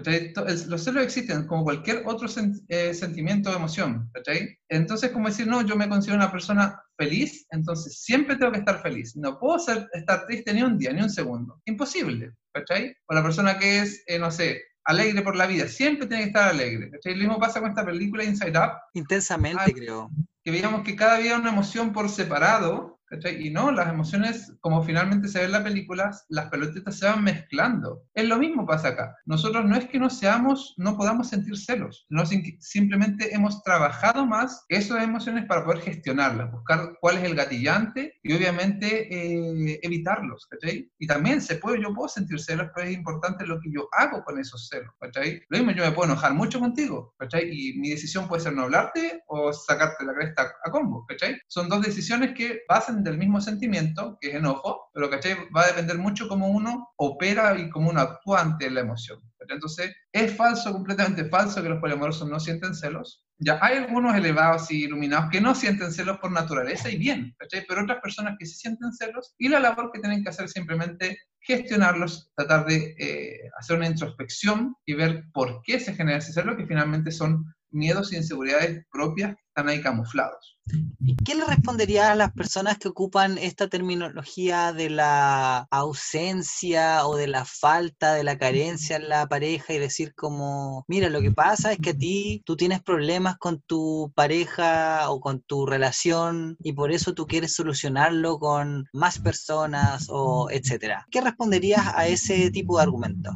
B: Los celos existen como cualquier otro eh, sentimiento o emoción. ¿cachai? Entonces, como decir, no, yo me considero una persona feliz, entonces siempre tengo que estar feliz. No puedo ser, estar triste ni un día, ni un segundo. Imposible. ¿cachai? O la persona que es, eh, no sé, alegre por la vida, siempre tiene que estar alegre. ¿cachai? Lo mismo pasa con esta película Inside Up.
C: Intensamente, creo.
B: Que veíamos que cada día una emoción por separado y no, las emociones, como finalmente se ve en la película, las pelotitas se van mezclando. Es lo mismo pasa acá. Nosotros no es que no seamos, no podamos sentir celos, no simplemente hemos trabajado más esas emociones para poder gestionarlas, buscar cuál es el gatillante y obviamente eh, evitarlos, ¿cachai? Y también se puede, yo puedo sentir celos, pero es importante lo que yo hago con esos celos, ¿cachai? Lo mismo, yo me puedo enojar mucho contigo, ¿cachai? Y mi decisión puede ser no hablarte o sacarte la cresta a combo, ¿cachai? Son dos decisiones que del mismo sentimiento, que es enojo, pero ¿cachai? va a depender mucho cómo uno opera y cómo uno actúa ante la emoción. Entonces, es falso, completamente falso que los poliamorosos no sienten celos. Ya hay algunos elevados y iluminados que no sienten celos por naturaleza y bien, ¿cachai? pero otras personas que sí sienten celos y la labor que tienen que hacer simplemente gestionarlos, tratar de eh, hacer una introspección y ver por qué se genera ese celo, que finalmente son miedos y inseguridades propias están ahí camuflados.
C: ¿Y qué le respondería a las personas que ocupan esta terminología de la ausencia o de la falta, de la carencia en la pareja y decir como, mira, lo que pasa es que a ti tú tienes problemas con tu pareja o con tu relación y por eso tú quieres solucionarlo con más personas o etcétera? ¿Qué responderías a ese tipo de argumento?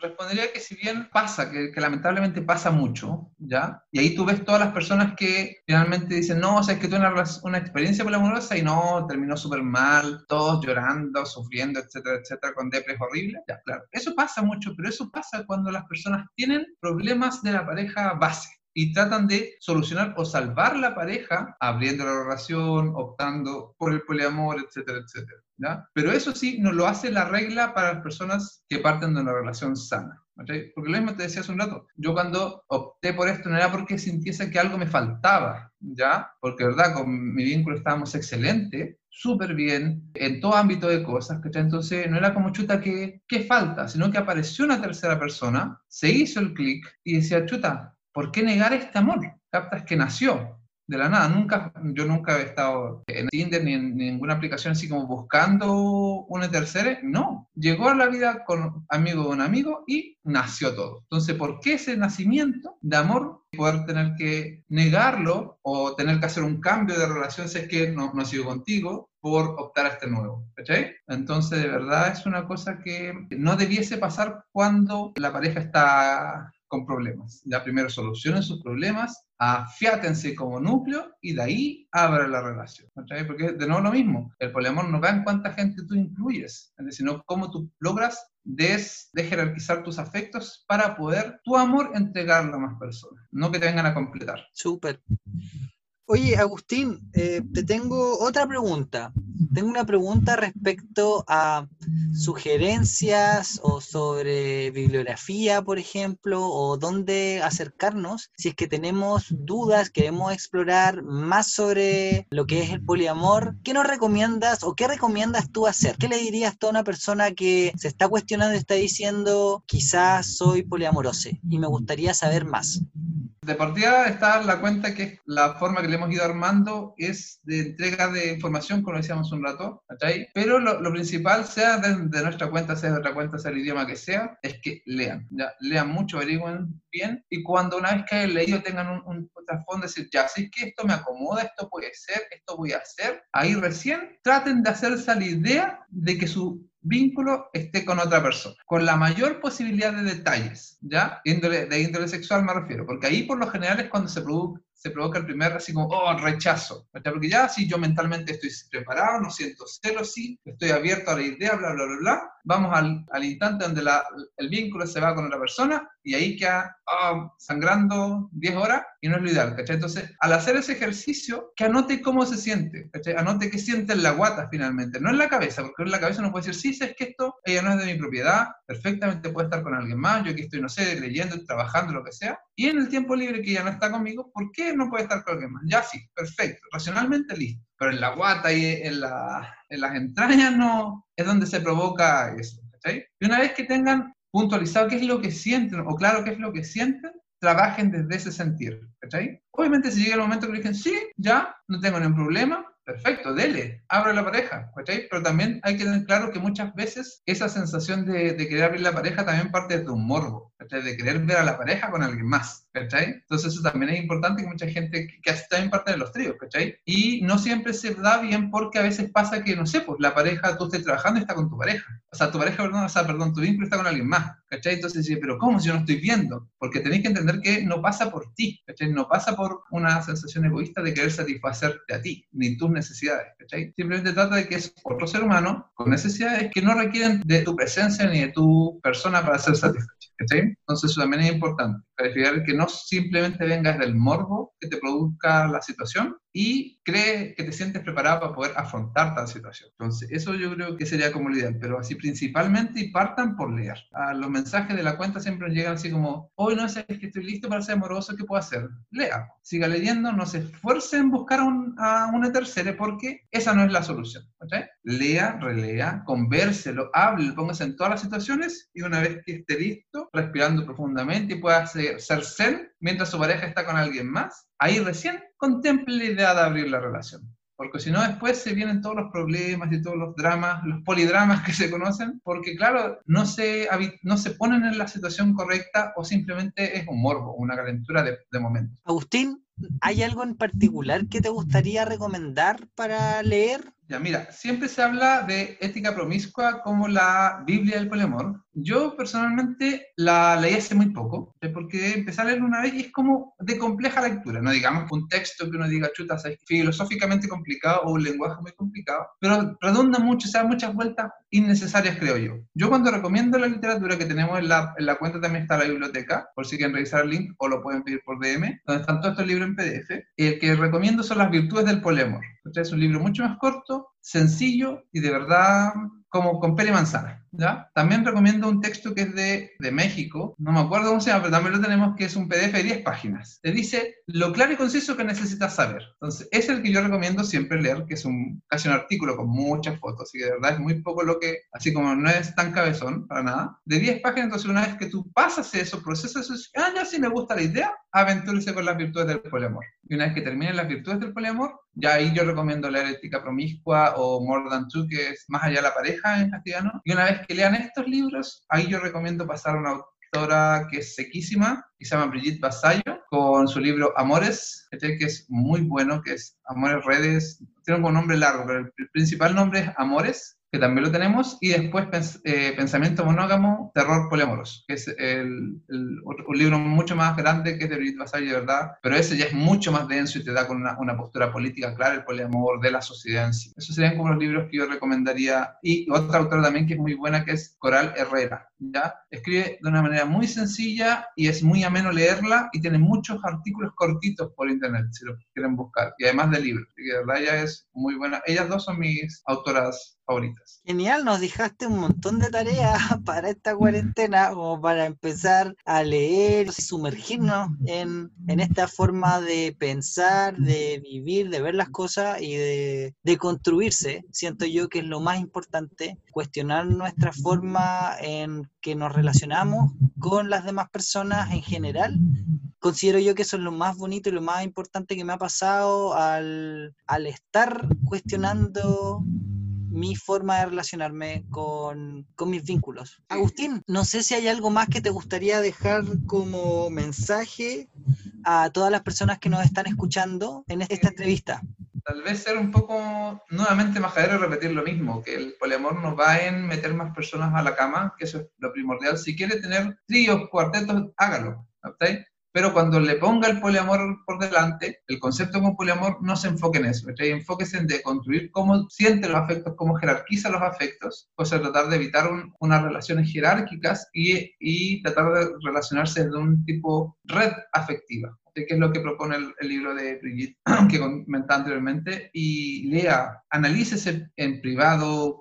B: Respondería que si bien pasa, que, lamentablemente pasa mucho, ¿ya? Y ahí tú ves todas las personas que finalmente dicen, no, o sea, es que tuve una, experiencia poliamorosa y no, terminó súper mal, todos llorando, sufriendo, etcétera, etcétera, con depres horribles. Ya, claro, eso pasa mucho, pero eso pasa cuando las personas tienen problemas de la pareja base y tratan de solucionar o salvar la pareja abriendo la relación, optando por el poliamor, etcétera, etcétera. Pero eso sí, no lo hace la regla para las personas que parten de una relación sana. Porque lo mismo te decía hace un rato, yo cuando opté por esto no era porque sintiese que algo me faltaba, ¿ya? Porque, ¿verdad? Con mi vínculo estábamos excelente, súper bien, en todo ámbito de cosas. Entonces no era como chuta que, ¿qué falta? Sino que apareció una tercera persona, se hizo el clic y decía, chuta, ¿por qué negar este amor? Captas que nació, de la nada. Nunca, yo nunca he estado en Tinder ni en ninguna aplicación así como buscando una tercera. No, llegó a la vida con amigo de un amigo y nació todo. Entonces, ¿por qué ese nacimiento de amor? Poder tener que negarlo o tener que hacer un cambio de relación si es que no, no sigo contigo por optar a este nuevo. ¿cachai? Entonces, de verdad es una cosa que no debiese pasar cuando la pareja está con problemas. Ya primero solucionen sus problemas afiátense como núcleo y de ahí abra la relación. Porque de nuevo lo mismo, el poliamor no va en cuánta gente tú incluyes, sino cómo tú logras des, de jerarquizar tus afectos para poder tu amor entregarlo a más personas, no que te vengan a completar.
C: Súper. Oye, Agustín, eh, te tengo otra pregunta. Tengo una pregunta respecto a sugerencias o sobre bibliografía, por ejemplo, o dónde acercarnos si es que tenemos dudas, queremos explorar más sobre lo que es el poliamor. ¿Qué nos recomiendas o qué recomiendas tú hacer? ¿Qué le dirías a una persona que se está cuestionando y está diciendo quizás soy poliamoroso y me gustaría saber más?
B: De partida está la cuenta que la forma que le hemos ido armando es de entrega de información, como decíamos un rato, ¿cachai? Pero lo, principal, sea de, nuestra cuenta, sea de otra cuenta, sea el idioma que sea, es que lean, ¿ya? Lean mucho, averigüen bien, y cuando una vez que hayan leído tengan un, un, trasfondo, decir, ya, si es que esto me acomoda, esto puede ser, esto voy a hacer, ahí recién traten de hacerse la idea de que su vínculo esté con otra persona, con la mayor posibilidad de detalles, ¿ya? de índole sexual me refiero, porque ahí por lo general es cuando se, produce se provoca el primer así como, oh, rechazo. Porque ya si yo mentalmente estoy preparado, no siento cero, sí, estoy abierto a la idea, bla, bla, bla, bla, vamos al, al instante donde el vínculo se va con otra persona y ahí queda oh, sangrando 10 horas y no es lo ideal, ¿cachai? Entonces, al hacer ese ejercicio, que anote cómo se siente, ¿cachai? Anote qué siente en la guata finalmente, no en la cabeza, porque en la cabeza uno puede decir, sí, es que esto, ella no es de mi propiedad, perfectamente puede estar con alguien más, yo aquí estoy, no sé, leyendo, trabajando, lo que sea, y en el tiempo libre que ella no está conmigo, ¿por qué no puede estar con alguien más? Ya sí, perfecto, racionalmente listo. Pero en la guata y en, la, en las entrañas no es donde se provoca eso. ¿cachai? Y una vez que tengan puntualizado qué es lo que sienten o claro qué es lo que sienten, trabajen desde ese sentir. Obviamente si llega el momento que dicen, sí, ya, no tengo ningún problema, perfecto, dele, abre la pareja, ¿cachai? Pero también hay que tener claro que muchas veces esa sensación de, querer abrir la pareja también parte de un morbo. De querer ver a la pareja con alguien más, ¿cachai? Entonces eso también es importante que mucha gente que, hace también parte de los tríos, ¿cachai? Y no siempre se da bien porque a veces pasa que, no sé, pues la pareja, tú estés trabajando y está con tu pareja. O sea, tu pareja, perdón, o sea, perdón, tu vínculo está con alguien más, ¿cachai? Entonces dice, pero ¿cómo si yo no estoy viendo? Porque tenéis que entender que no pasa por ti, ¿cachai? No pasa por una sensación egoísta de querer satisfacerte a ti, ni tus necesidades, ¿cachai? Simplemente trata de que es otro ser humano con necesidades que no requieren de tu presencia ni de tu persona para ser satisfecho. ¿cachai? Entonces eso también es importante, clarificar que no simplemente vengas del morbo que te produzca la situación, y cree que te sientes preparado para poder afrontar tal situación. Entonces, eso yo creo que sería como lo ideal, pero así principalmente partan por leer. A los mensajes de la cuenta siempre llegan así como, hoy no sé, es que estoy listo para ser amoroso, ¿qué puedo hacer? Lea, siga leyendo, no se esfuerce en buscar a una tercera porque esa no es la solución. Lea, relea, convérselo, hable, póngase en todas las situaciones y una vez que esté listo, respirando profundamente y pueda ser, ser zen mientras su pareja está con alguien más, ahí recién contemple la idea de abrir la relación. Porque si no, después se vienen todos los problemas y todos los dramas, los polidramas que se conocen, porque claro, no se, no se ponen en la situación correcta o simplemente es un morbo, una calentura de, de momento.
C: Agustín, ¿hay algo en particular que te gustaría recomendar para leer?
B: Ya, mira, siempre se habla de ética promiscua como la Biblia del poliamor. Yo personalmente la leí hace muy poco, porque empecé a leer una vez y es como de compleja lectura, no digamos un texto que uno diga, chuta, es filosóficamente complicado o un lenguaje muy complicado, pero redunda mucho, o sea, muchas vueltas innecesarias, creo yo. Yo cuando recomiendo la literatura que tenemos en la, en la cuenta también está la biblioteca, por si quieren revisar el link o lo pueden pedir por DM, donde están todos estos libros en PDF. El que recomiendo son las virtudes del poliamor. Es un libro mucho más corto, Francisco? Sencillo y de verdad como con y manzana. ¿ya? También recomiendo un texto que es de, de, México, no me acuerdo cómo se llama, pero también lo tenemos, que es un PDF de 10 páginas. Te dice lo claro y conciso que necesitas saber. Entonces, es el que yo recomiendo siempre leer, que es un, casi un artículo con muchas fotos, y de verdad es muy poco lo que, así como no es tan cabezón para nada, de 10 páginas, entonces una vez que tú pasas eso, procesas eso, ah, ya sí me gusta la idea, aventúrese con las virtudes del poliamor. Y una vez que terminen las virtudes del poliamor, ya ahí yo recomiendo leer Ética Promiscua o More Than Two, que es más allá de la pareja en castellano. Y una vez que lean estos libros, ahí yo recomiendo pasar a una autora que es sequísima, que se llama Brigitte Basayo, con su libro Amores, que es muy bueno, que es Amores Redes, tiene un nombre largo, pero el principal nombre es Amores, que también lo tenemos, y después eh, Pensamiento Monógamo, Terror Poliamoroso, que es el, un libro mucho más grande que es de Brigitte Vassal, de verdad, pero ese ya es mucho más denso y te da con una, una, postura política clara el poliamor de la sociedad en sí. Esos serían como los libros que yo recomendaría. Y otra autora también que es muy buena, que es Coral Herrera, ¿ya? Escribe de una manera muy sencilla y es muy ameno leerla y tiene muchos artículos cortitos por internet, si lo quieren buscar, y además de libros, de verdad ya es muy buena. Ellas dos son mis autoras
C: Genial, nos dejaste un montón de tareas para esta cuarentena, como para empezar a leer sumergirnos en, en, esta forma de pensar, de vivir, de ver las cosas y de, de construirse. Siento yo que es lo más importante, cuestionar nuestra forma en que nos relacionamos con las demás personas en general. Considero yo que eso es lo más bonito y lo más importante que me ha pasado al, al estar cuestionando mi forma de relacionarme con, con, mis vínculos. Agustín, no sé si hay algo más que te gustaría dejar como mensaje a todas las personas que nos están escuchando en esta entrevista.
B: Tal vez ser un poco nuevamente majadero y repetir lo mismo, que el poliamor nos va en meter más personas a la cama, que eso es lo primordial. Si quiere tener tríos, cuartetos, hágalo. ¿okay? Pero cuando le ponga el poliamor por delante, el concepto con poliamor no se enfoque en eso, enfóquese en deconstruir cómo siente los afectos, cómo jerarquiza los afectos, o sea, tratar de evitar unas relaciones jerárquicas y, y, tratar de relacionarse de un tipo red afectiva que es lo que propone el, libro de Brigitte que comentaba anteriormente, y lea, analícese en privado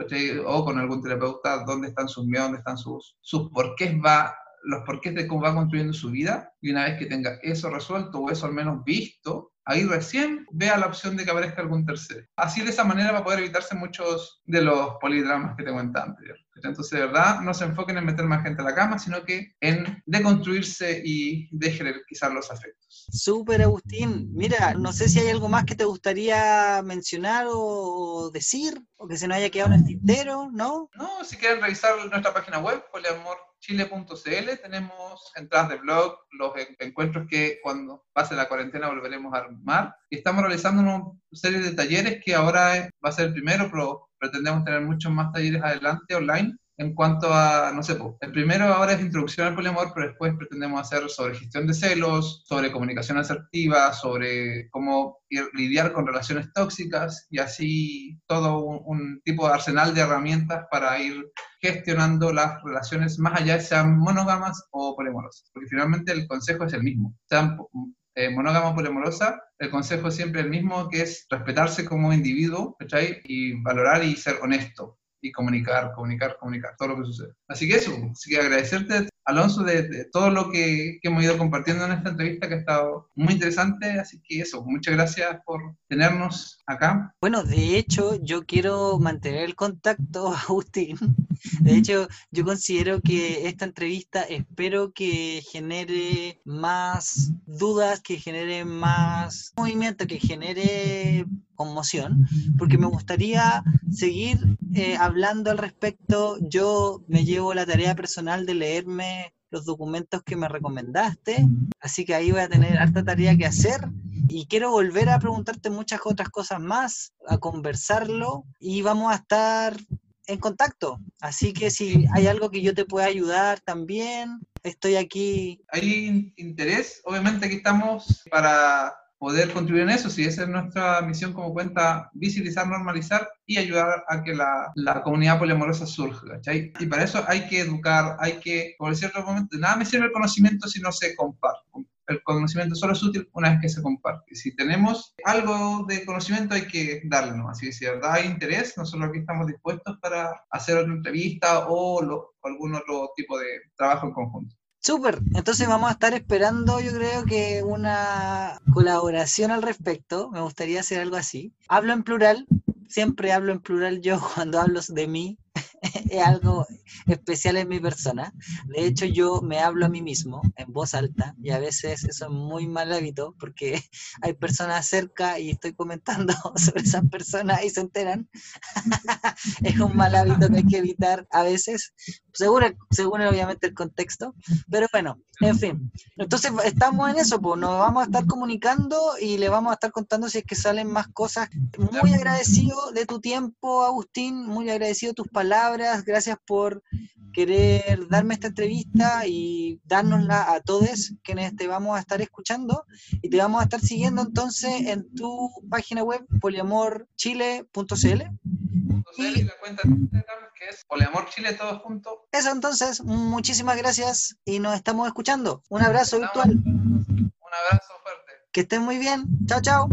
B: o con algún terapeuta dónde están sus miedos, dónde están sus, sus por qué va los porqués de cómo va construyendo su vida y una vez que tenga eso resuelto o eso al menos visto, ahí recién vea la opción de que aparezca algún tercero. Así de esa manera va a poder evitarse muchos de los polidramas que te comentaba anterior. Entonces, de verdad, no se enfoquen en meter más gente a la cama, sino que en deconstruirse y quizás los afectos.
C: Súper, Agustín. Mira, no sé si hay algo más que te gustaría mencionar o decir, o que se nos haya quedado en el tintero, ¿no?
B: No, si quieren revisar nuestra página web, poliamor chile.cl tenemos entradas de blog, los encuentros que cuando pase la cuarentena volveremos a armar. Y estamos realizando una serie de talleres que ahora va a ser el primero, pero pretendemos tener muchos más talleres adelante online en cuanto a, no sé, el primero ahora es introducción al poliamor, pero después pretendemos hacer sobre gestión de celos, sobre comunicación asertiva, sobre cómo lidiar con relaciones tóxicas y así todo un, tipo de arsenal de herramientas para ir gestionando las relaciones más allá, sean monógamas o poliamorosas, porque finalmente el consejo es el mismo, sean eh, monógama poliamorosa, el consejo es siempre el mismo, que es respetarse como individuo, ¿cachai? Y valorar y ser honesto y comunicar, comunicar, comunicar, todo lo que sucede. Así que eso, así que agradecerte, Alonso, de, todo lo que, que, hemos ido compartiendo en esta entrevista, que ha estado muy interesante, así que eso, muchas gracias por tenernos acá.
C: Bueno, de hecho, yo quiero mantener el contacto, Agustín. De hecho, yo considero que esta entrevista espero que genere más dudas, que genere más movimiento, que genere conmoción, porque me gustaría seguir eh, hablando al respecto. Yo me llevo la tarea personal de leerme los documentos que me recomendaste, así que ahí voy a tener harta tarea que hacer y quiero volver a preguntarte muchas otras cosas más, a conversarlo y vamos a estar en contacto. Así que si hay algo que yo te pueda ayudar también, estoy aquí.
B: Hay interés, obviamente aquí estamos para poder contribuir en eso, si esa es nuestra misión como cuenta, visibilizar, normalizar y ayudar a que la, la comunidad poliamorosa surja, ¿cachai? Y para eso hay que educar, hay que, por cierto momento, nada me sirve el conocimiento si no se comparte. El conocimiento solo es útil una vez que se comparte. Si tenemos algo de conocimiento hay que darle, ¿no? Así que si de verdad hay interés, nosotros aquí estamos dispuestos para hacer otra entrevista o, o algún otro tipo de trabajo en conjunto.
A: Súper, entonces vamos a estar esperando, yo creo que una colaboración al respecto. Me gustaría hacer algo así. Hablo en plural, siempre hablo en plural yo cuando hablo de mí, es algo especial en mi persona. De hecho, yo me hablo a mí mismo en voz alta y a veces eso es muy mal hábito porque hay personas cerca y estoy comentando sobre esas personas y se enteran. es un mal hábito que hay que evitar a veces, según, según obviamente el contexto. Pero bueno, en fin. Entonces estamos en eso, pues nos vamos a estar comunicando y le vamos a estar contando si es que salen más cosas. Muy agradecido de tu tiempo, Agustín, muy agradecido de tus palabras, gracias por querer darme esta entrevista y dárnosla a todos quienes te vamos a estar escuchando y te vamos a estar siguiendo entonces en tu página web poliamorchile.cl
B: y la cuenta que es poliamorchile.
A: Eso entonces, muchísimas gracias y nos estamos escuchando. Un abrazo virtual. Un
B: abrazo fuerte.
A: Que estén muy bien. Chao. chao,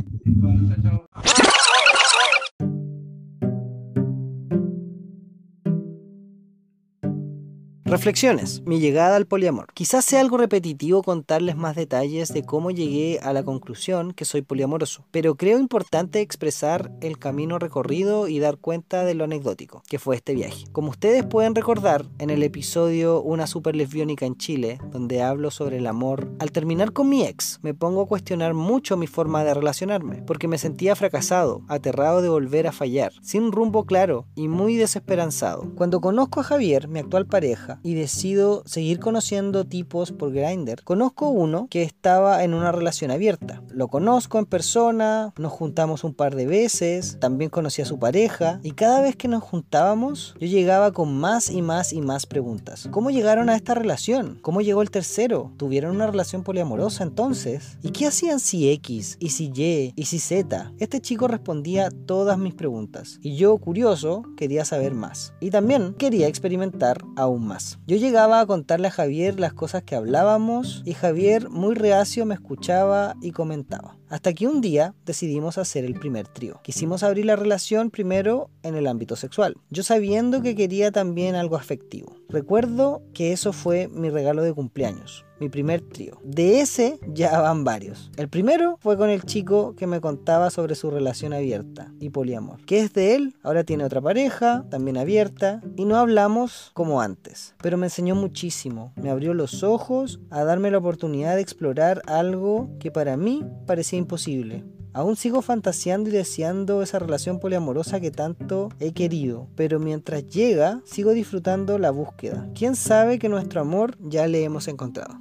A: Reflexiones. Mi llegada al poliamor. Quizás sea algo repetitivo contarles más detalles de cómo llegué a la conclusión que soy poliamoroso, pero creo importante expresar el camino recorrido y dar cuenta de lo anecdótico que fue este viaje. Como ustedes pueden recordar, en el episodio Una super lesbiónica en Chile, donde hablo sobre el amor, al terminar con mi ex, me pongo a cuestionar mucho mi forma de relacionarme, porque me sentía fracasado, aterrado de volver a fallar, sin rumbo claro y muy desesperanzado. Cuando conozco a Javier, mi actual pareja, y decido seguir conociendo tipos por Grindr, conozco uno que estaba en una relación abierta. Lo conozco en persona, nos juntamos un par de veces, también conocí a su pareja y cada vez que nos juntábamos yo llegaba con más y más y más preguntas. ¿Cómo llegaron a esta relación? ¿Cómo llegó el tercero? ¿Tuvieron una relación poliamorosa entonces? ¿Y qué hacían si X? ¿Y si Y? ¿Y si Z? Este chico respondía todas mis preguntas y yo, curioso, quería saber más. Y también quería experimentar aún más. Yo llegaba a contarle a Javier las cosas que hablábamos y Javier muy reacio me escuchaba y comentaba. Hasta que un día decidimos hacer el primer trío. Quisimos abrir la relación primero en el ámbito sexual, yo sabiendo que quería también algo afectivo. Recuerdo que eso fue mi regalo de cumpleaños mi primer trío. De ese ya van varios. El primero fue con el chico que me contaba sobre su relación abierta y poliamor. Que es de él, ahora tiene otra pareja, también abierta, y no hablamos como antes. Pero me enseñó muchísimo, me abrió los ojos a darme la oportunidad de explorar algo que para mí parecía imposible. Aún sigo fantaseando y deseando esa relación poliamorosa que tanto he querido, pero mientras llega, sigo disfrutando la búsqueda. ¿Quién sabe que nuestro amor ya le hemos encontrado?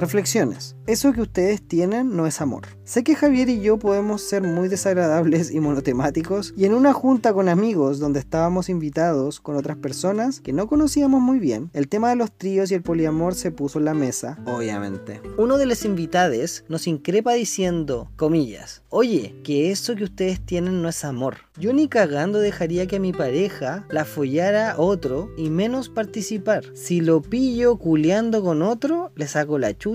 A: Reflexiones. Eso que ustedes tienen no es amor. Sé que Javier y yo podemos ser muy desagradables y monotemáticos y en una junta con amigos donde estábamos invitados con otras personas que no conocíamos muy bien, el tema de los tríos y el poliamor se puso en la mesa, obviamente. Uno de los invitados nos increpa diciendo, comillas, oye, que eso que ustedes tienen no es amor. Yo ni cagando dejaría que mi pareja la follara otro y menos participar. Si lo pillo culeando con otro, le saco la chucha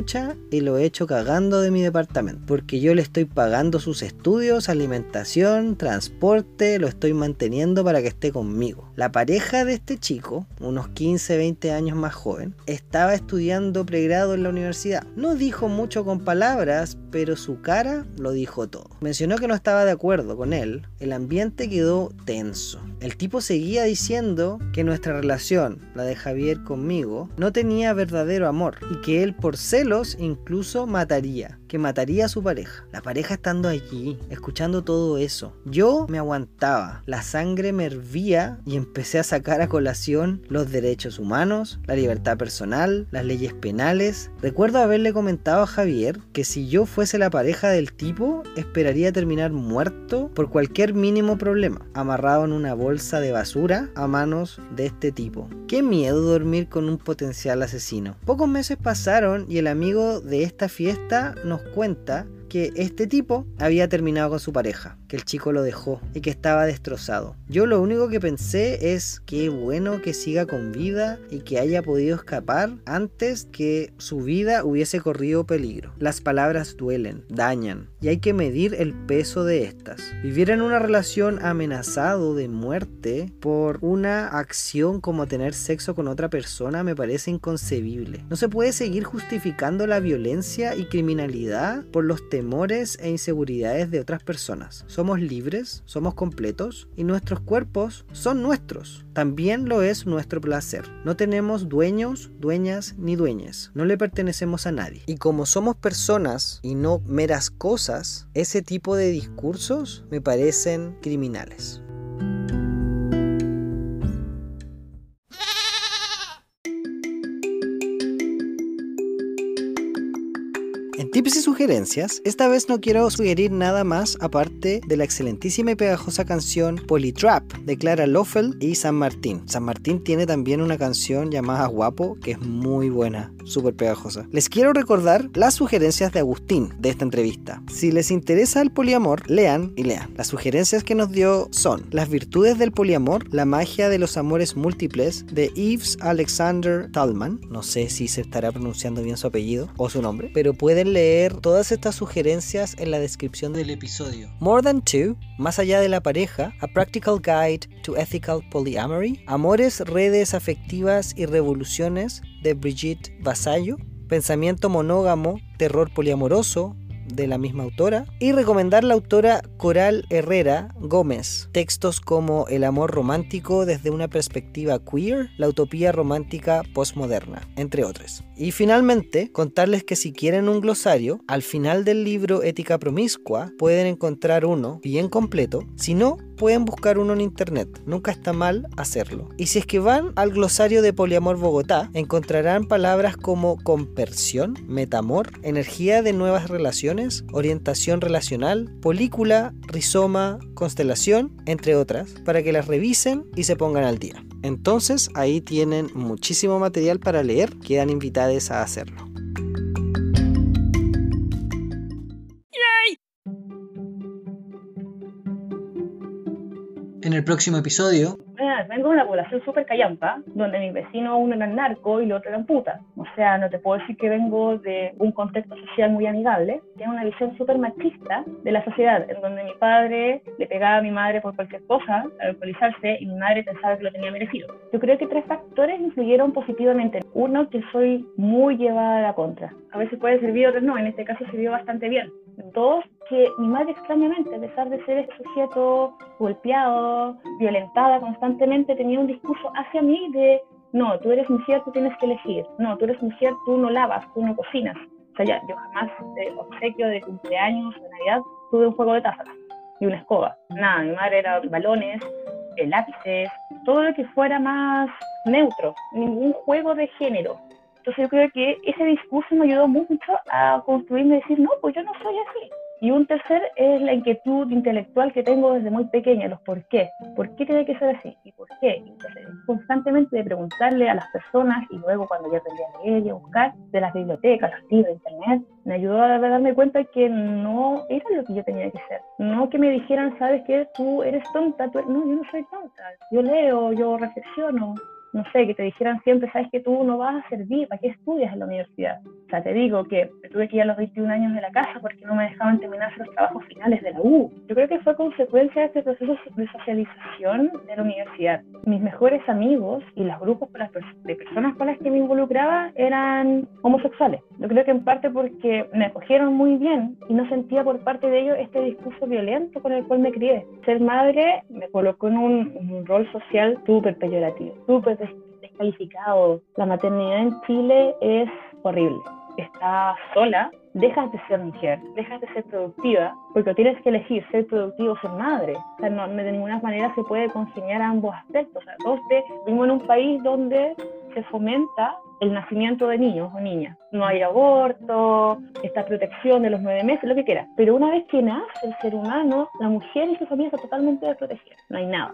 A: y lo hecho cagando de mi departamento. Porque yo le estoy pagando sus estudios, alimentación, transporte, lo estoy manteniendo para que esté conmigo. La pareja de este chico, unos 15, 20 años más joven, estaba estudiando pregrado en la universidad. No dijo mucho con palabras, pero su cara lo dijo todo. Mencionó que no estaba de acuerdo con él. El ambiente quedó tenso. El tipo seguía diciendo que nuestra relación, la de Javier conmigo, no tenía verdadero amor y que él por celos incluso mataría que mataría a su pareja. La pareja estando allí, escuchando todo eso. Yo me aguantaba, la sangre me hervía y empecé a sacar a colación los derechos humanos, la libertad personal, las leyes penales. Recuerdo haberle comentado a Javier que si yo fuese la pareja del tipo, esperaría terminar muerto por cualquier mínimo problema, amarrado en una bolsa de basura a manos de este tipo. Qué miedo dormir con un potencial asesino. Pocos meses pasaron y el amigo de esta fiesta nos cuenta que este tipo había terminado con su pareja, el chico lo dejó y que estaba destrozado. Yo lo único que pensé es que bueno que siga con vida y que haya podido escapar antes que su vida hubiese corrido peligro. Las palabras duelen, dañan y hay que medir el peso de estas. Vivir en una relación amenazado de muerte por una acción como tener sexo con otra persona me parece inconcebible. No se puede seguir justificando la violencia y criminalidad por los temores e inseguridades de otras personas. Libres, somos completos y nuestros cuerpos son nuestros. También lo es nuestro placer. No tenemos dueños, dueñas ni dueñas. No le pertenecemos a nadie. Y como somos personas y no meras cosas, ese tipo de discursos me parecen criminales. Tips y sugerencias, esta vez no quiero sugerir nada más aparte de la excelentísima y pegajosa canción Polytrap de Clara Loeffel y San Martín. San Martín tiene también una canción llamada Guapo que es muy buena, súper pegajosa. Les quiero recordar las sugerencias de Agustín de esta entrevista. Si les interesa el poliamor, lean y lean. Las sugerencias que nos dio son Las virtudes del poliamor, la magia de los amores múltiples de Yves Alexander Talman. No sé si se estará pronunciando bien su apellido o su nombre, pero pueden leer todas estas sugerencias en la descripción del episodio. More Than Two, Más allá de la pareja, A Practical Guide to Ethical Polyamory, Amores, redes afectivas y revoluciones de Brigitte Vasallo, Pensamiento monógamo, terror poliamoroso, de la misma autora y recomendar la autora Coral Herrera Gómez. Textos como El amor romántico desde una perspectiva queer, la utopía romántica postmoderna, entre otros. Y finalmente, contarles que si quieren un glosario, al final del libro Ética Promiscua pueden encontrar uno bien completo. Si no, pueden buscar uno en internet, nunca está mal hacerlo. Y si es que van al glosario de Poliamor Bogotá, encontrarán palabras como compersión, metamor, energía de nuevas relaciones, orientación relacional, polícula, rizoma, constelación, entre otras, para que las revisen y se pongan al día. Entonces ahí tienen muchísimo material para leer, quedan invitados a hacerlo. El próximo episodio.
D: vengo de una población súper callampa, donde mi vecino uno era narco y el otro era puta. O sea, no te puedo decir que vengo de un contexto social muy amigable. Tengo una visión súper machista de la sociedad, en donde mi padre le pegaba a mi madre por cualquier cosa, al alcoholizarse, y mi madre pensaba que lo tenía merecido. Yo creo que tres factores influyeron positivamente. Uno, que soy muy llevada a la contra. A veces puede servir, otros no. En este caso sirvió bastante bien. Dos, que mi madre extrañamente, a pesar de ser este sujeto golpeado, violentada constantemente, tenía un discurso hacia mí de, no, tú eres mujer, tú tienes que elegir, no, tú eres mujer, tú no lavas, tú no cocinas. O sea, ya, yo jamás de obsequio, de cumpleaños, de Navidad, tuve un juego de tazas y una escoba. Nada, mi madre era balones, lápices, todo lo que fuera más neutro, ningún juego de género. Entonces yo creo que ese discurso me ayudó mucho a construirme y decir, no, pues yo no soy así. Y un tercer es la inquietud intelectual que tengo desde muy pequeña, los por qué. ¿Por qué tiene que ser así? ¿Y por qué? Constantemente de preguntarle a las personas y luego cuando yo aprendí a leer y a buscar de las bibliotecas, los libros, internet, me ayudó a darme cuenta que no era lo que yo tenía que ser. No que me dijeran, sabes que tú eres tonta, tú no, yo no soy tonta. Yo leo, yo reflexiono, no sé, que te dijeran siempre, sabes que tú no vas a servir, ¿para qué estudias en la universidad? O sea, te digo que tuve que ir a los 21 años de la casa porque no me dejaban terminar los trabajos finales de la U. Yo creo que fue consecuencia de este proceso de socialización de la universidad. Mis mejores amigos y los grupos de personas con las que me involucraba eran homosexuales. Yo creo que en parte porque me acogieron muy bien y no sentía por parte de ellos este discurso violento con el cual me crié. Ser madre me colocó en un, un rol social súper peyorativo, súper descalificado. La maternidad en Chile es horrible. Estás sola, dejas de ser mujer, dejas de ser productiva, porque tienes que elegir ser productivo o ser madre. O sea, no, de ninguna manera se puede congeniar ambos aspectos. O sea, todos vivimos en un país donde se fomenta el nacimiento de niños o niñas. No hay aborto, esta protección de los nueve meses, lo que quiera. Pero una vez que nace el ser humano, la mujer y su familia está totalmente desprotegida. No hay nada.